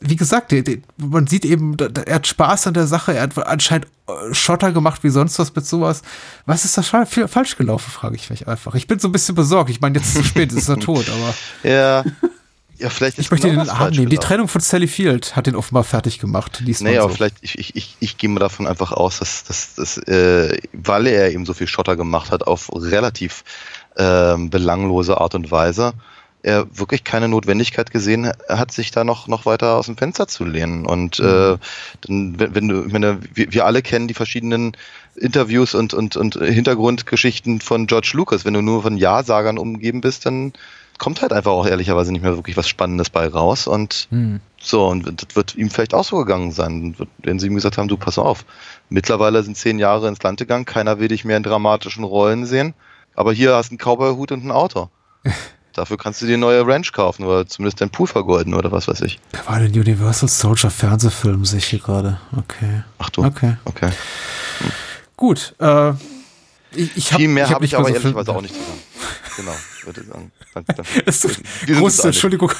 wie gesagt, der, der, man sieht eben, er hat Spaß an der Sache, er hat anscheinend äh, Schotter gemacht wie sonst was mit sowas. Was ist da falsch gelaufen, frage ich mich einfach. Ich bin so ein bisschen besorgt. Ich meine, jetzt ist es zu spät, ist er tot, aber Ja. Ja, vielleicht ist ich möchte genau den das Arm nehmen. Die. Trennung von Sally Field hat den offenbar fertig gemacht. Aber so. vielleicht, ich, ich, ich, ich gehe mal davon einfach aus, dass, dass, dass äh, weil er eben so viel Schotter gemacht hat, auf relativ ähm, belanglose Art und Weise, er wirklich keine Notwendigkeit gesehen hat, sich da noch, noch weiter aus dem Fenster zu lehnen. Und äh, dann, wenn, wenn du, ich meine, wir, wir alle kennen die verschiedenen Interviews und, und, und Hintergrundgeschichten von George Lucas. Wenn du nur von Ja-Sagern umgeben bist, dann kommt halt einfach auch ehrlicherweise nicht mehr wirklich was Spannendes bei raus. Und Hm. so, und das wird ihm vielleicht auch so gegangen sein, wenn sie ihm gesagt haben, du pass auf, mittlerweile sind zehn Jahre ins Land gegangen, keiner will dich mehr in dramatischen Rollen sehen, aber hier hast du einen Cowboy-Hut und ein Auto. Dafür kannst du dir neue Ranch kaufen oder zumindest deinen Pool vergolden oder was weiß ich. Da war den Universal Soldier Fernsehfilm, sehe ich hier gerade. Okay. Ach du, Okay. okay. Gut. Äh, ich ich hab, Viel mehr ich hab habe ich aber so ehrlicherweise auch nicht zusammen. Genau, würde sagen. Sind uns großes, einig. Entschuldigung,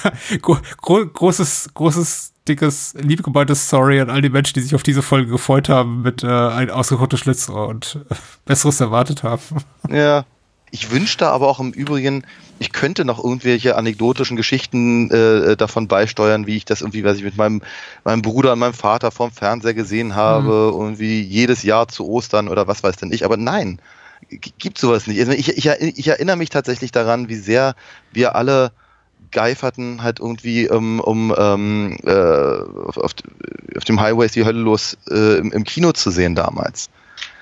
gro gro großes, großes, dickes, liebgemeintes Sorry an all die Menschen, die sich auf diese Folge gefreut haben mit äh, ein ausgekochtes Schlitzohr und äh, Besseres erwartet haben. Ja. Ich wünschte aber auch im Übrigen, ich könnte noch irgendwelche anekdotischen Geschichten äh, davon beisteuern, wie ich das irgendwie, weiß ich, mit meinem, meinem Bruder und meinem Vater vorm Fernseher gesehen habe, irgendwie jedes Jahr zu Ostern oder was weiß denn ich. Aber nein, gibt sowas nicht. Also ich, ich, ich erinnere mich tatsächlich daran, wie sehr wir alle geiferten halt irgendwie um, um ähm, äh, auf, auf, auf dem Highway ist die Hölle los äh, im, im Kino zu sehen damals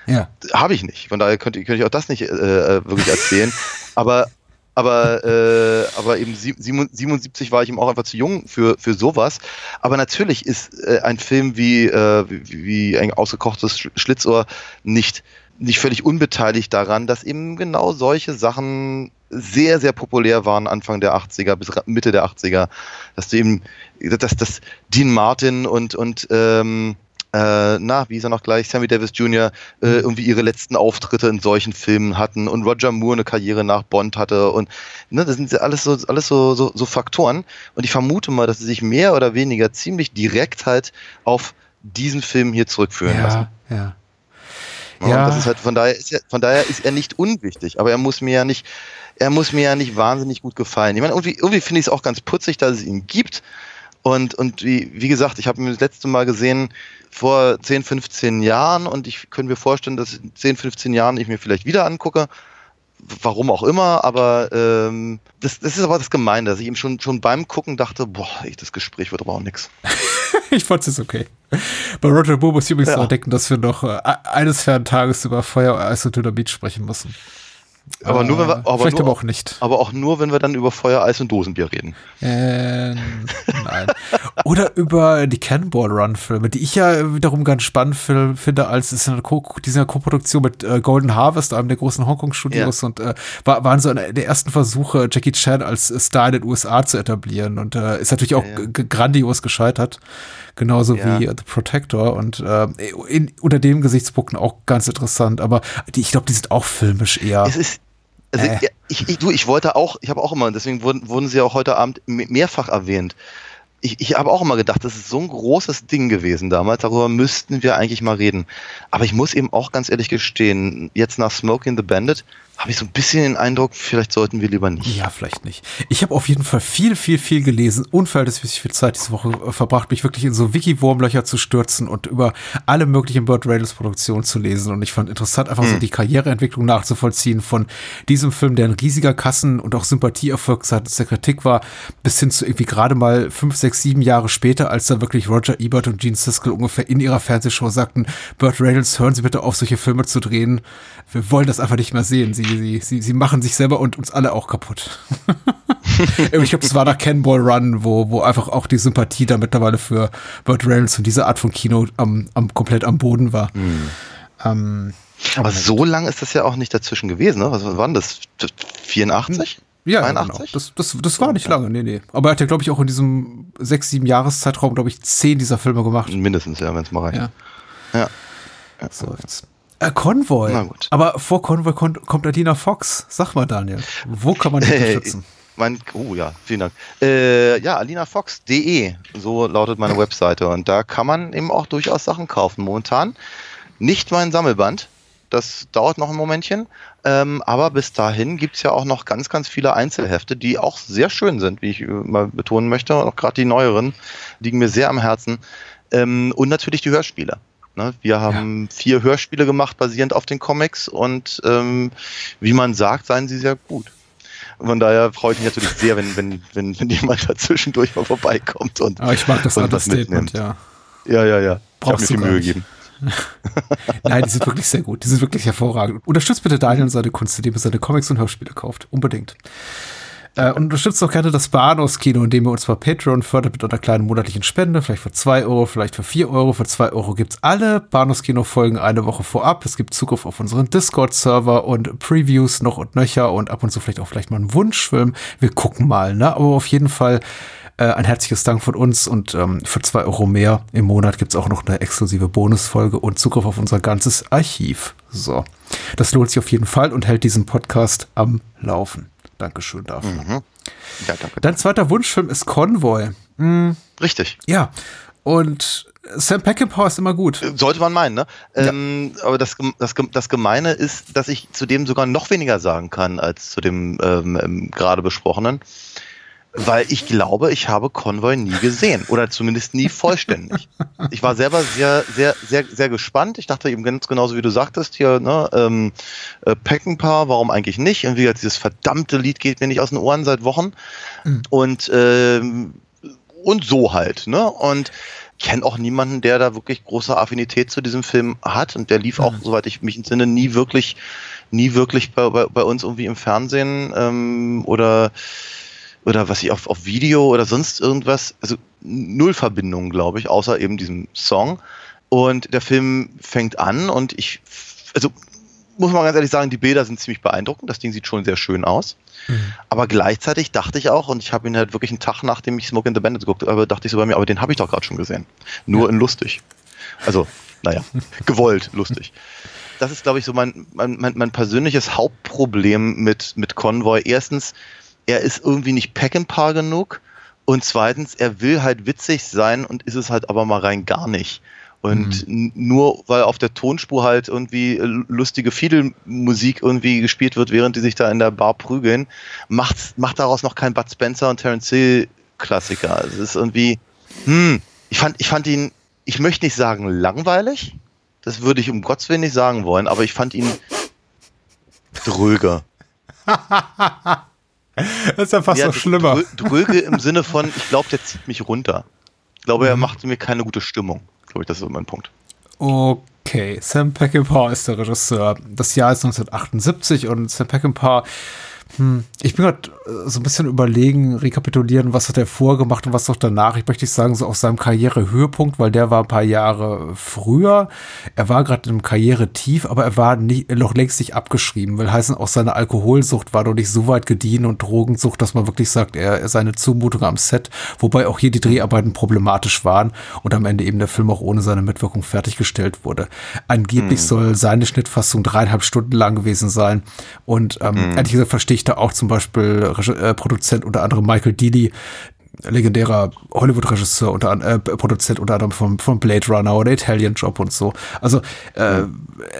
Ja. habe ich nicht. Von daher könnte, könnte ich auch das nicht äh, äh, wirklich erzählen. aber aber äh, aber eben sie- siebenund- 77 war ich eben auch einfach zu jung für für sowas. Aber natürlich ist äh, ein Film wie äh, wie, wie ein ausgekochtes Sch- Schlitzohr nicht nicht völlig unbeteiligt daran, dass eben genau solche Sachen sehr, sehr populär waren Anfang der 80er bis Mitte der 80er, dass du eben, dass, dass Dean Martin und, und ähm, äh, na, wie ist er noch gleich, Sammy Davis Jr. Äh, irgendwie ihre letzten Auftritte in solchen Filmen hatten und Roger Moore eine Karriere nach Bond hatte und ne, das sind ja alles so alles so, so, so Faktoren und ich vermute mal, dass sie sich mehr oder weniger ziemlich direkt halt auf diesen Film hier zurückführen lassen. Ja, ja. Ja. Ja. Und das ist halt, von daher ist er, von daher ist er nicht unwichtig, aber er muss mir ja nicht, er muss mir ja nicht wahnsinnig gut gefallen. Ich meine, irgendwie, irgendwie finde ich es auch ganz putzig, dass es ihn gibt. Und, und wie, wie gesagt, ich habe ihn das letzte Mal gesehen vor 10, 15 Jahren und ich könnte mir vorstellen, dass in 10, 15 Jahren ich mir vielleicht wieder angucke. Warum auch immer, aber ähm, das, das ist aber das Gemeine, dass ich ihm schon, schon beim Gucken dachte, boah, ey, das Gespräch wird aber auch nix. Ich fand es okay. Bei Roger muss ich übrigens Ja. noch entdecken, dass wir noch äh, eines fernen Tages über Feuer, Eis und Dynamit sprechen müssen. Aber nur, wenn wir, Äh, aber, Vielleicht nur, aber auch nicht. aber auch nur, wenn wir dann über Feuer, Eis und Dosenbier reden. Äh, nein. Oder über die Cannonball Run Filme, die ich ja wiederum ganz spannend finde, als es ist eine Co diese Koproduktion mit äh, Golden Harvest, einem der großen Hongkong-Studios und äh, war, waren so eine der ersten Versuche, Jackie Chan als Star in den USA zu etablieren und äh, ist natürlich auch Ja, ja. grandios gescheitert. Genauso Ja. wie The Protector und äh, in, unter dem Gesichtspunkten auch ganz interessant, aber die, ich glaube, die sind auch filmisch eher. Es ist, also Äh. ich, ich, du, ich wollte auch, ich habe auch immer, deswegen wurden, wurden sie auch heute Abend me- mehrfach erwähnt. Ich, ich habe auch immer gedacht, das ist so ein großes Ding gewesen damals, darüber müssten wir eigentlich mal reden. Aber ich muss eben auch ganz ehrlich gestehen, jetzt nach Smoking the Bandit habe ich so ein bisschen den Eindruck, vielleicht sollten wir lieber nicht. Ja, vielleicht nicht. Ich habe auf jeden Fall viel, viel, viel gelesen, unverhältnismäßig viel Zeit diese Woche äh, verbracht, mich wirklich in so Wiki-Wurmlöcher zu stürzen und über alle möglichen Burt Reynolds Produktionen zu lesen. Und ich fand interessant, einfach so die Karriereentwicklung nachzuvollziehen von diesem Film, der ein riesiger Kassen- und auch Sympathieerfolg seitens der Kritik war, bis hin zu irgendwie gerade mal fünf, sechs sechs, sieben Jahre später, als dann wirklich Roger Ebert und Gene Siskel ungefähr in ihrer Fernsehshow sagten, Burt Reynolds, hören Sie bitte auf, solche Filme zu drehen. Wir wollen das einfach nicht mehr sehen. Sie, sie, sie, sie machen sich selber und uns alle auch kaputt. ich glaube, es war nach Cannonball Run, wo, wo einfach auch die Sympathie da mittlerweile für Burt Reynolds und diese Art von Kino am, am komplett am Boden war. Ähm, Aber so lang ist das ja auch nicht dazwischen gewesen, ne? Was war denn das? 84? Ja, 81? genau. Das, das, das war nicht lange, nee, nee. Aber er hat ja, glaube ich, auch in diesem sechs, sieben Jahreszeitraum, glaube ich, zehn dieser Filme gemacht. Mindestens, ja, wenn es mal reicht. Ja. Ja. So jetzt. Äh, Convoy. Na gut. Aber vor Convoy kommt, kommt Adina Fox. Sag mal, Daniel, wo kann man dich Hey, unterstützen? Mein, oh ja, vielen Dank. Äh, ja, alinafox.de, so lautet meine Webseite. Und da kann man eben auch durchaus Sachen kaufen. Momentan nicht mein Sammelband. Das dauert noch ein Momentchen. Ähm, aber bis dahin gibt's ja auch noch ganz, ganz viele Einzelhefte, die auch sehr schön sind, wie ich äh, mal betonen möchte. Und auch gerade die neueren liegen mir sehr am Herzen. Ähm, und natürlich die Hörspiele. Ne, wir haben vier Hörspiele gemacht, basierend auf den Comics. Und ähm, wie man sagt, seien sie sehr gut. Von daher freue ich mich natürlich sehr, wenn, wenn, wenn, wenn jemand dazwischendurch mal vorbeikommt und, Aber ich mag das und andere Statement, ja. Ja, ja, ja. Ich habe mir Brauchst viel Mühe gegeben. Nein, die sind wirklich sehr gut. Die sind wirklich hervorragend. Unterstützt bitte Daniel und seine Kunst, indem ihr seine Comics und Hörspiele kauft. Unbedingt. Äh, und unterstützt auch gerne das Bahnhofskino, indem ihr uns bei Patreon fördert mit einer kleinen monatlichen Spende, vielleicht für 2 Euro, vielleicht für 4 Euro. Für 2 Euro gibt's alle Bahnhofskino-Folgen eine Woche vorab. Es gibt Zugriff auf unseren Discord-Server und Previews noch und nöcher und ab und zu vielleicht auch vielleicht mal einen Wunschfilm. Wir gucken mal, ne? Aber auf jeden Fall äh, ein herzliches Dank von uns und ähm, für 2 Euro mehr im Monat gibt's auch noch eine exklusive Bonusfolge und Zugriff auf unser ganzes Archiv. So, das lohnt sich auf jeden Fall und hält diesen Podcast am Laufen. Dankeschön dafür. Ja, danke. Dein zweiter Wunschfilm ist Convoy. Richtig. Ja, und Sam Peckinpah ist immer gut. Sollte man meinen, ne? Ähm, aber das, das, das Gemeine ist, dass ich zu dem sogar noch weniger sagen kann als zu dem ähm, ähm, gerade besprochenen. Weil ich glaube, ich habe Convoy nie gesehen oder zumindest nie vollständig. Ich war selber sehr, sehr, sehr, sehr gespannt. Ich dachte eben ganz genauso wie du sagtest hier, ne, ähm, äh, Peckinpah, warum eigentlich nicht? Irgendwie hat dieses verdammte Lied geht mir nicht aus den Ohren seit Wochen. Und ähm, und so halt, ne? Und kenne auch niemanden, der da wirklich große Affinität zu diesem Film hat und der lief auch, soweit ich mich entsinne, nie wirklich, nie wirklich bei, bei, bei uns irgendwie im Fernsehen ähm, oder oder was ich auf, auf Video oder sonst irgendwas, also null Verbindung, glaube ich, außer eben diesem Song. Und der Film fängt an und ich, also muss man ganz ehrlich sagen, die Bilder sind ziemlich beeindruckend. Das Ding sieht schon sehr schön aus. Aber gleichzeitig dachte ich auch, und ich habe ihn halt wirklich einen Tag, nachdem ich Smoke in the Bandit geguckt habe, dachte ich so bei mir, aber den habe ich doch gerade schon gesehen. Nur in lustig. Also, naja, gewollt lustig. Das ist, glaube ich, so mein, mein, mein, mein persönliches Hauptproblem mit, mit Convoy. Erstens, er ist irgendwie nicht Peckinpah genug. Und zweitens, er will halt witzig sein und ist es halt aber mal rein gar nicht. Und n- nur weil auf der Tonspur halt irgendwie äh, lustige Fiedelmusik irgendwie gespielt wird, während die sich da in der Bar prügeln, macht, macht daraus noch kein Bud Spencer und Terence Hill Klassiker. Es ist irgendwie, hm, ich fand, ich fand ihn, ich möchte nicht sagen langweilig, das würde ich um Gottes Willen nicht sagen wollen, aber ich fand ihn dröge. Das ist ja fast Ja, noch schlimmer. drö- Dröge im Sinne von, ich glaube, der zieht mich runter. Ich glaube, er macht mir keine gute Stimmung. Glaube ich, das ist mein Punkt. Okay, Sam Peckinpah ist der Regisseur. Das Jahr ist 1978 und Sam Peckinpah, hm, ich bin gerade äh, so ein bisschen überlegen, rekapitulieren, was hat er vorgemacht und was noch danach. Ich möchte nicht sagen, so auf seinem Karrierehöhepunkt, weil der war ein paar Jahre früher. Er war gerade im Karrieretief, aber er war nie, noch längst nicht abgeschrieben. Will heißen, auch seine Alkoholsucht war noch nicht so weit gediehen und Drogensucht, dass man wirklich sagt, er, seine Zumutung am Set, wobei auch hier die Dreharbeiten problematisch waren und am Ende eben der Film auch ohne seine Mitwirkung fertiggestellt wurde. Angeblich soll seine Schnittfassung dreieinhalb Stunden lang gewesen sein und ähm, ehrlich gesagt verstehe ich da auch zum Beispiel äh, Produzent unter anderem Michael Dealey, legendärer Hollywood-Regisseur, unter äh, Produzent unter anderem von, von Blade Runner oder Italian Job und so. Also äh,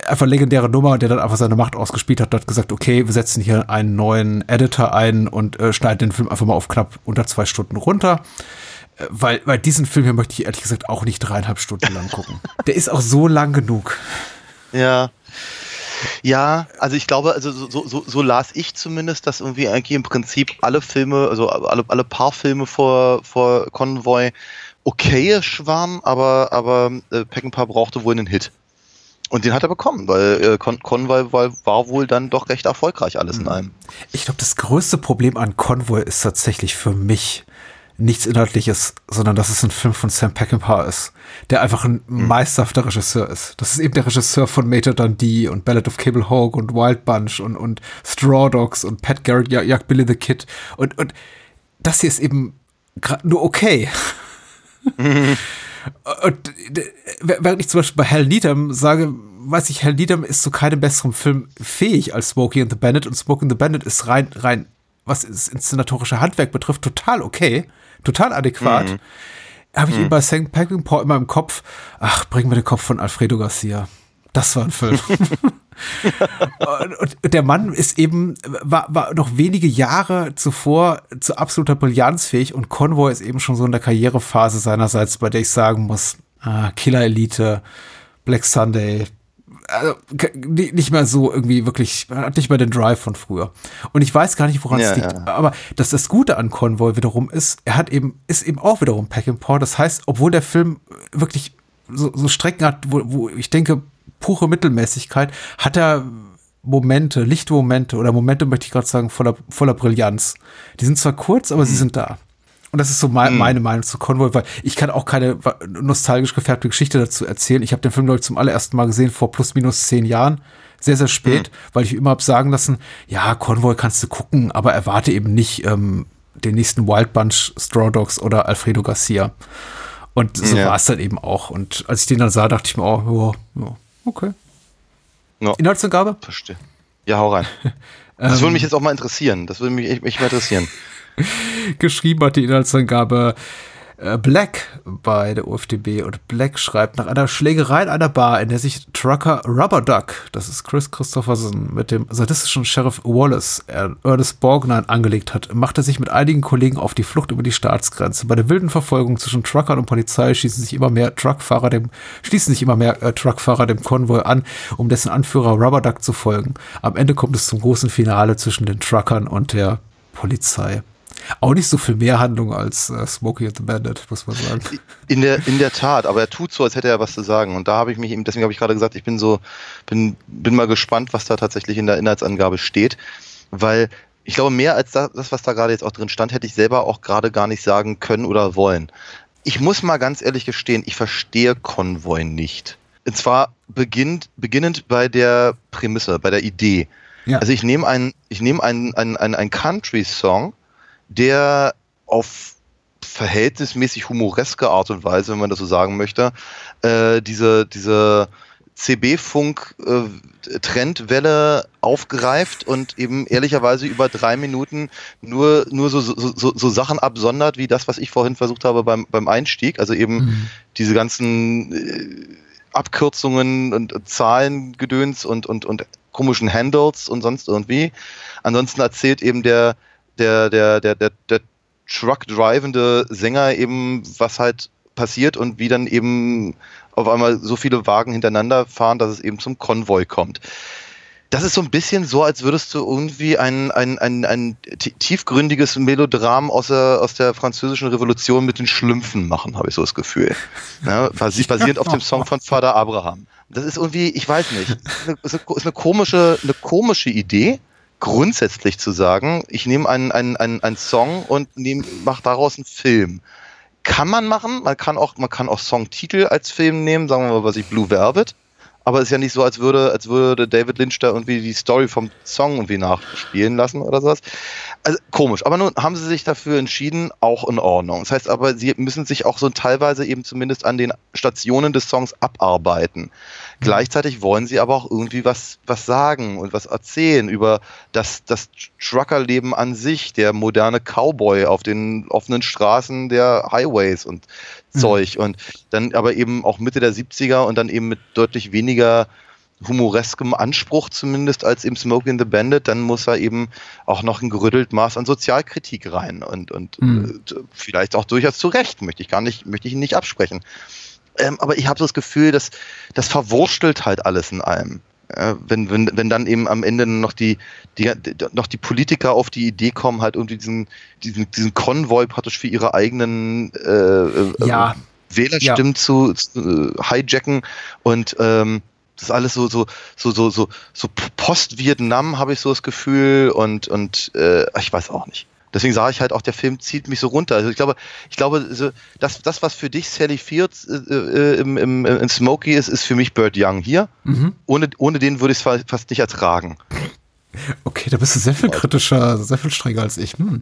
einfach legendäre Nummer, der dann einfach seine Macht ausgespielt hat, hat gesagt, okay, wir setzen hier einen neuen Editor ein und äh, schneiden den Film einfach mal auf knapp unter zwei Stunden runter. Äh, Weil, weil diesen Film hier möchte ich ehrlich gesagt auch nicht dreieinhalb Stunden lang gucken. Der ist auch so lang genug. Ja. Ja, also ich glaube, also so, so, so, las ich zumindest, dass irgendwie eigentlich im Prinzip alle Filme, also alle, alle paar Filme vor, vor Convoy okayisch waren, aber, aber äh, Peckinpah brauchte wohl einen Hit. Und den hat er bekommen, weil äh, Con Convoy war, wohl dann doch recht erfolgreich alles in einem. Ich glaube, das größte Problem an Convoy ist tatsächlich für mich nichts Inhaltliches, sondern dass es ein Film von Sam Peckinpah ist, der einfach ein meisterhafter Regisseur ist. Das ist eben der Regisseur von Major Dundee und Ballad of Cable Hawk und Wild Bunch und, und Straw Dogs und Pat Garrett jag- jagt Billy the Kid. Und, und das hier ist eben gerade nur okay. Und äh, während ich zum Beispiel bei Hal Needham sage, weiß ich, Hal Needham ist zu keinem besseren Film fähig als Smokey and the Bandit und Smokey and the Bandit ist rein, rein, was das inszenatorische Handwerk betrifft, total okay, total adäquat. Habe ich ihn bei St. Peckinpah immer im Kopf, ach, bring mir den Kopf von Alfredo Garcia. Das war ein Film. und, und der Mann ist eben, war, war noch wenige Jahre zuvor zu absoluter Brillanz fähig und Convoy ist eben schon so in der Karrierephase seinerseits, bei der ich sagen muss, ah, Killer Elite, Black Sunday, also, nicht mehr so irgendwie wirklich, man hat nicht mehr den Drive von früher. Und ich weiß gar nicht, woran Ja, es liegt. ja. Aber dass das Gute an Convoy wiederum ist, er hat eben, ist eben auch wiederum Peckinpah. Das heißt, obwohl der Film wirklich so, so Strecken hat, wo, wo ich denke, pure Mittelmäßigkeit, hat er Momente, Lichtmomente oder Momente, möchte ich gerade sagen, voller, voller Brillanz. Die sind zwar kurz, aber sie sind da. Und das ist so mei- meine Meinung zu Convoy, weil ich kann auch keine nostalgisch gefärbte Geschichte dazu erzählen. Ich habe den Film, glaube ich, zum allerersten Mal gesehen vor plus minus zehn Jahren. Sehr, sehr spät, weil ich immer hab sagen lassen, ja, Convoy kannst du gucken, aber erwarte eben nicht ähm, den nächsten Wild Bunch, Straw Dogs oder Alfredo Garcia. Und so Ja. war es dann eben auch. Und als ich den dann sah, dachte ich mir, oh, ja, okay. Ja. Inhaltsangabe? Verstehe. Ja, hau rein. Das würde mich jetzt auch mal interessieren. Das würde mich echt, echt mal interessieren. geschrieben hat die Inhaltsangabe äh, Black bei der UFDB und Black schreibt nach einer Schlägerei in einer Bar, in der sich Trucker Rubber Duck, das ist Chris Christopherson, mit dem sadistischen Sheriff Wallace äh, Ernest Borgnine angelegt hat, macht er sich mit einigen Kollegen auf die Flucht über die Staatsgrenze. Bei der wilden Verfolgung zwischen Truckern und Polizei schießen sich immer mehr Truckfahrer dem, schließen sich immer mehr äh, Truckfahrer dem Konvoi an, um dessen Anführer Rubber Duck zu folgen. Am Ende kommt es zum großen Finale zwischen den Truckern und der Polizei. Auch nicht so viel mehr Handlung als äh, Smokey and the Bandit, muss man sagen. In der, in der Tat, aber er tut so, als hätte er was zu sagen. Und da habe ich mich eben, deswegen habe ich gerade gesagt, ich bin so, bin, bin mal gespannt, was da tatsächlich in der Inhaltsangabe steht. Weil ich glaube, mehr als das, was da gerade jetzt auch drin stand, hätte ich selber auch gerade gar nicht sagen können oder wollen. Ich muss mal ganz ehrlich gestehen, ich verstehe Konvoi nicht. Und zwar beginnt, beginnend bei der Prämisse, bei der Idee. Ja. Also ich nehme einen, ich nehme einen, einen, einen, einen Country-Song, der auf verhältnismäßig humoreske Art und Weise, wenn man das so sagen möchte, äh, diese, diese CB-Funk-Trendwelle aufgreift und eben ehrlicherweise über drei Minuten nur, nur so, so, so, so Sachen absondert, wie das, was ich vorhin versucht habe beim, beim Einstieg. Also eben diese ganzen äh, Abkürzungen und Zahlengedöns und, und, und komischen Handles und sonst irgendwie. Ansonsten erzählt eben der, der, der, der, der, der Truck-drivende Sänger eben, was halt passiert und wie dann eben auf einmal so viele Wagen hintereinander fahren, dass es eben zum Konvoi kommt. Das ist so ein bisschen so, als würdest du irgendwie ein, ein, ein, ein ti- tiefgründiges Melodram aus der, aus der französischen Revolution mit den Schlümpfen machen, habe ich so das Gefühl. Ja, basi- basierend auf dem Song von Vater Abraham. Das ist irgendwie, ich weiß nicht, ist eine, ist eine, komische, eine komische Idee, grundsätzlich zu sagen, ich nehme einen, einen, einen, einen Song und mache daraus einen Film. Kann man machen, man kann auch, man kann auch Songtitel als Film nehmen, sagen wir mal, was ich Blue Velvet. Aber es ist ja nicht so, als würde, als würde David Lynch da irgendwie die Story vom Song irgendwie nachspielen lassen oder sowas. Also komisch. Aber nun haben sie sich dafür entschieden, auch in Ordnung. Das heißt aber, sie müssen sich auch so teilweise eben zumindest an den Stationen des Songs abarbeiten. Gleichzeitig wollen sie aber auch irgendwie was, was sagen und was erzählen über das, das Truckerleben an sich, der moderne Cowboy auf den offenen Straßen der Highways und Zeug. Und dann aber eben auch Mitte der 70er und dann eben mit deutlich weniger humoreskem Anspruch zumindest als im Smoke in the Bandit, dann muss er eben auch noch ein gerüttelt Maß an Sozialkritik rein und, und Mhm. äh, vielleicht auch durchaus zu Recht, möchte ich gar nicht, möchte ich ihn nicht absprechen. Ähm, aber ich habe so das Gefühl, dass das verwurstelt halt alles in allem. Äh, wenn, wenn, wenn dann eben am Ende noch die, die, noch die Politiker auf die Idee kommen, halt irgendwie diesen, diesen, diesen Konvoi praktisch für ihre eigenen äh, äh, Ja. Wählerstimmen zu, zu äh, hijacken und ähm, das ist alles so so so so so so Post-Vietnam habe ich so das Gefühl und und äh, ich weiß auch nicht. Deswegen sage ich halt auch, der Film zieht mich so runter. Also ich glaube, ich glaube, so, das, das, was für dich Sally Fields äh, äh, im, im, in Smokey ist, ist für mich Bird Young hier. Mhm. Ohne, ohne den würde ich es fa- fast nicht ertragen. Okay, da bist du sehr viel kritischer, sehr viel strenger als ich. Hm.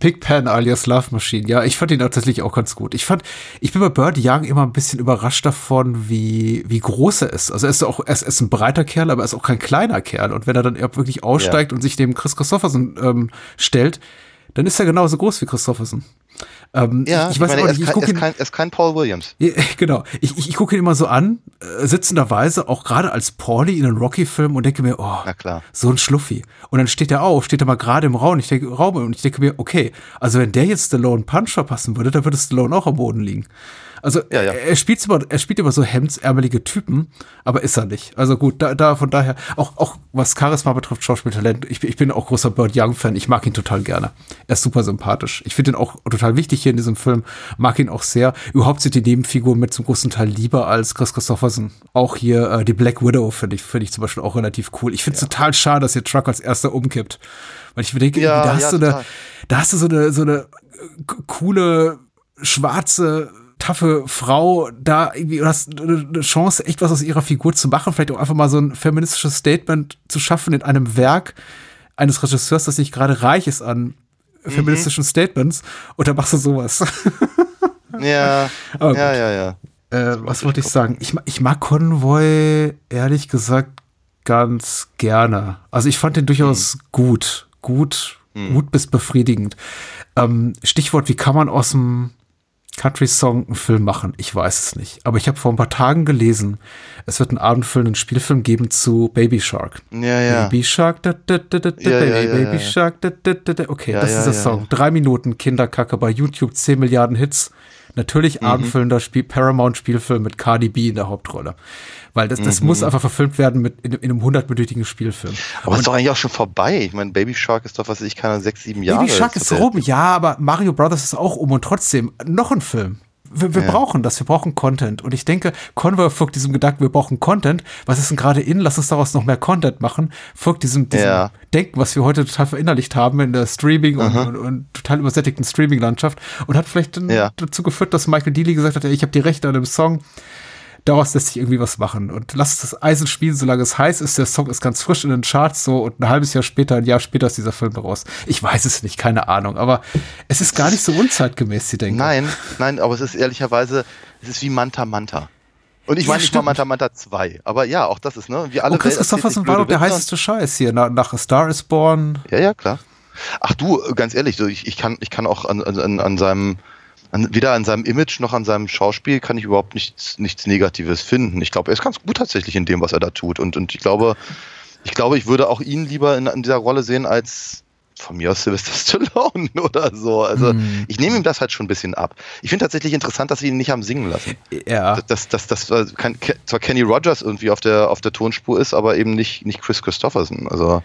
Pigpen alias Love Machine. Ja, ich fand ihn tatsächlich auch ganz gut. Ich fand, ich bin bei Bird Young immer ein bisschen überrascht davon, wie, wie groß er ist. Also er ist auch, er ist, er ist ein breiter Kerl, aber er ist auch kein kleiner Kerl. Und wenn er dann wirklich aussteigt und sich dem Chris Christopherson ähm, stellt, dann ist er genauso groß wie Christopherson. Ähm, Ja, ich, ich weiß meine, auch nicht, ich gucke ist ihn, ist kein Paul Williams. genau. Ich, ich, ich gucke ihn immer so an, äh, sitzenderweise, auch gerade als Pauli in einem Rocky-Film und denke mir, oh, so ein Schluffi. Und dann steht er auf, steht er mal gerade im Raum, ich denke, Raum und ich denke mir, okay, also wenn der jetzt Stallone Punch verpassen würde, dann würde Stallone auch am Boden liegen. Also Ja, ja. Er, spielt immer, er spielt immer so hemdsärmelige Typen, aber ist er nicht. Also gut, da, da von daher, auch, auch was Charisma betrifft, Schauspieltalent, ich, bin- ich bin auch großer Bird Young-Fan, ich mag ihn total gerne. Er ist super sympathisch. Ich finde ihn auch total wichtig hier in diesem Film, mag ihn auch sehr. Überhaupt sind die Nebenfiguren mit zum großen Teil lieber als Chris Christopherson. Auch hier äh, die Black Widow finde ich, finde ich zum Beispiel auch relativ cool. Ich finde es total schade, dass hier Truck als erster umkippt. Weil ich mir denke, Ja, da hast ja, du eine, da hast du so eine, so eine äh, coole, schwarze, taffe Frau da irgendwie, du hast eine Chance, echt was aus ihrer Figur zu machen, vielleicht auch einfach mal so ein feministisches Statement zu schaffen in einem Werk eines Regisseurs, das nicht gerade reich ist an feministischen Statements, und da machst du sowas. Ja, ja, ja, ja. Äh, was wollte ich sagen? Ich, ich mag Convoy ehrlich gesagt ganz gerne. Also ich fand den durchaus gut. Gut, gut bis befriedigend. Ähm, Stichwort, wie kann man aus dem Country-Song einen Film machen? Ich weiß es nicht. Aber ich habe vor ein paar Tagen gelesen, es wird einen abendfüllenden Spielfilm geben zu Baby Shark. Ja, ja. Baby Shark, da, da, da, da, Ja, Baby, ja, Baby ja. Shark, da, da, da, da. Okay, das ist der Song. Drei Minuten Kinderkacke bei YouTube, 10 Milliarden Hits. Natürlich Mhm. abendfüllender Spiel, Paramount-Spielfilm mit Cardi B in der Hauptrolle. Weil das, das Mhm. muss einfach verfilmt werden mit in, in einem hundertminütigen Spielfilm. Aber ist doch eigentlich auch schon vorbei. Ich meine, Baby Shark ist doch, was weiß ich keine sechs, sieben Jahre. Baby Shark ist rum, ja, aber Mario Brothers ist auch um und trotzdem noch ein Film. Wir, wir Ja. brauchen das, wir brauchen Content. Und ich denke, Convoy folgt diesem Gedanken, wir brauchen Content. Was ist denn gerade in? Lass uns daraus noch mehr Content machen. Folgt diesem, diesem Ja. Denken, was wir heute total verinnerlicht haben in der Streaming und, und, und total übersättigten Streaming-Landschaft. Und hat vielleicht Ja. dazu geführt, dass Michael Dealey gesagt hat, ich habe die Rechte an dem Song. Daraus lässt sich irgendwie was machen. Und lass das Eisen spielen, solange es heiß ist. Der Song ist ganz frisch in den Charts so und ein halbes Jahr später, ein Jahr später ist dieser Film raus. Ich weiß es nicht, keine Ahnung. Aber es ist gar nicht so unzeitgemäß, die denke. Nein, nein, aber es ist ehrlicherweise, es ist wie Manta Manta. Und ich Ja, meine nicht mal. Manta Manta 2, aber ja, auch das ist, ne? Wie alle Und Chris Welt erzählt Christopherson war doch der heißeste Scheiß hier. Nach, nach A Star is Born. Ja, ja, klar. Ach du, ganz ehrlich, ich, ich, kann, ich kann auch an, an, an seinem, an, weder an seinem Image noch an seinem Schauspiel kann ich überhaupt nichts, nichts Negatives finden. Ich glaube, er ist ganz gut tatsächlich in dem, was er da tut. Und, und ich glaube, ich glaube, ich würde auch ihn lieber in, in dieser Rolle sehen als von mir aus Sylvester Stallone oder so. Also Hm. ich nehme ihm das halt schon ein bisschen ab. Ich finde tatsächlich interessant, dass sie ihn nicht haben singen lassen. Ja. dass das, das, das kann, Ke- zwar Kenny Rogers irgendwie auf der, auf der Tonspur ist, aber eben nicht, nicht Chris Christopherson. Also,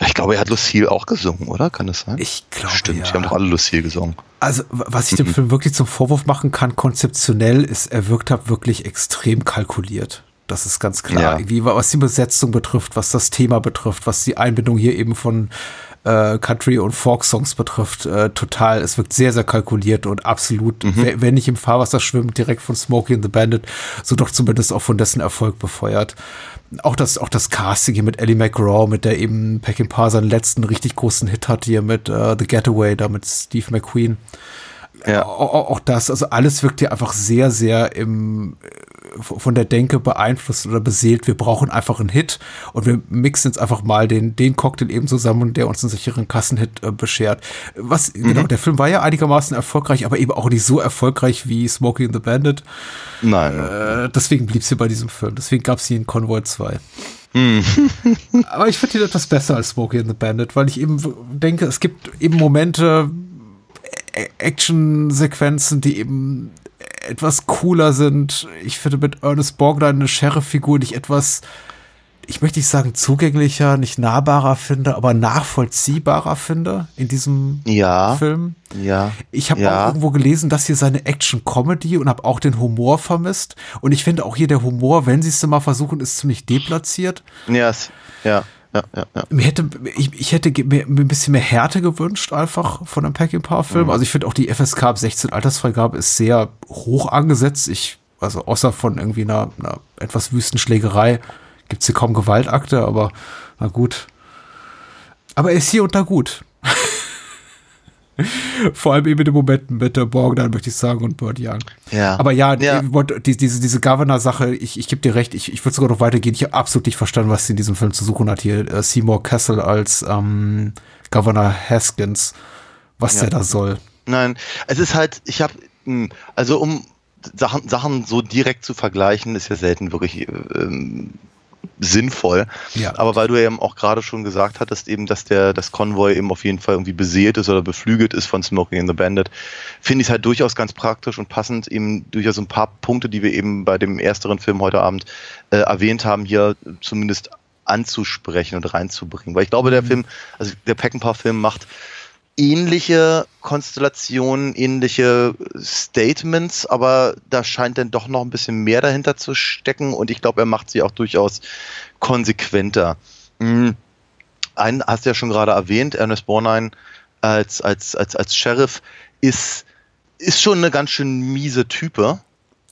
ich glaube, er hat Lucille auch gesungen, oder? Kann das sein? Ich glaube, Stimmt, ja. die haben doch alle Lucille gesungen. Also, was ich Mhm. dem Film wirklich zum Vorwurf machen kann, konzeptionell, ist, er wirkt halt wirklich extrem kalkuliert. Das ist ganz klar. Ja. Irgendwie, was die Besetzung betrifft, was das Thema betrifft, was die Einbindung hier eben von äh, Country- und Folk-Songs betrifft, äh, total. Es wirkt sehr, sehr kalkuliert und absolut, Mhm. wenn nicht im Fahrwasser schwimmt, direkt von Smokey and the Bandit, so doch zumindest auch von dessen Erfolg befeuert. Auch das, auch das Casting hier mit Ellie McGraw, mit der eben Peckinpah seinen letzten richtig großen Hit hat hier mit äh, The Getaway, da mit Steve McQueen. Ja. Auch, auch das, also alles wirkt hier einfach sehr, sehr im, von der Denke beeinflusst oder beseelt. Wir brauchen einfach einen Hit und wir mixen jetzt einfach mal den, den Cocktail eben zusammen, der uns einen sicheren Kassenhit äh, beschert. Was, genau, der Film war ja einigermaßen erfolgreich, aber eben auch nicht so erfolgreich wie Smokey and the Bandit. Nein. Äh, deswegen blieb sie bei diesem Film. Deswegen gab es sie in Convoy 2. Aber ich finde ihn etwas besser als Smokey and the Bandit, weil ich eben denke, es gibt eben Momente, Action-Sequenzen, die eben etwas cooler sind. Ich finde mit Ernest Borgnine eine Sheriff-Figur, die ich etwas ich möchte nicht sagen zugänglicher, nicht nahbarer finde, aber nachvollziehbarer finde in diesem Ja. Film. Ja. Ich habe Ja. auch irgendwo gelesen, dass hier seine Action-Comedy und habe auch den Humor vermisst. Und ich finde auch hier der Humor, wenn sie es mal versuchen, ist ziemlich deplatziert. Ja, es- ja, ja, ja, ja. Mir hätte, ich, ich hätte mir mir ein bisschen mehr Härte gewünscht, einfach von einem Packing Power Film. Mhm. Also ich finde auch die FSK ab 16 Altersfreigabe ist sehr hoch angesetzt. Ich, also außer von irgendwie einer, einer etwas wüsten Schlägerei gibt es hier kaum Gewaltakte, aber na gut. Aber er ist hier und da gut. Vor allem eben in den Momenten mit der Borgner, möchte ich sagen, und Bird Young. Ja. Aber ja, Ja. die- diese, diese Governor-Sache, ich, ich gebe dir recht, ich, ich würde sogar noch weitergehen. Ich habe absolut nicht verstanden, was sie in diesem Film zu suchen hat. Hier äh, Seymour Castle als ähm, Governor Haskins, was Ja. der da soll. Nein, es ist halt, ich habe, also um Sachen, Sachen so direkt zu vergleichen, ist ja selten wirklich ähm, sinnvoll. Ja. Aber weil du ja eben auch gerade schon gesagt hattest, eben, dass der das Konvoi eben auf jeden Fall irgendwie beseelt ist oder beflügelt ist von Smoking and the Bandit, finde ich es halt durchaus ganz praktisch und passend, eben durchaus ein paar Punkte, die wir eben bei dem ersteren Film heute Abend äh, erwähnt haben, hier zumindest anzusprechen und reinzubringen. Weil ich glaube, der Film, also der Peckinpah-Film macht ähnliche Konstellationen, ähnliche Statements, aber da scheint dann doch noch ein bisschen mehr dahinter zu stecken und ich glaube, er macht sie auch durchaus konsequenter. Mhm. Einen hast du ja schon gerade erwähnt, Ernest Borgnine als, als, als, als Sheriff ist, ist schon eine ganz schön miese Type.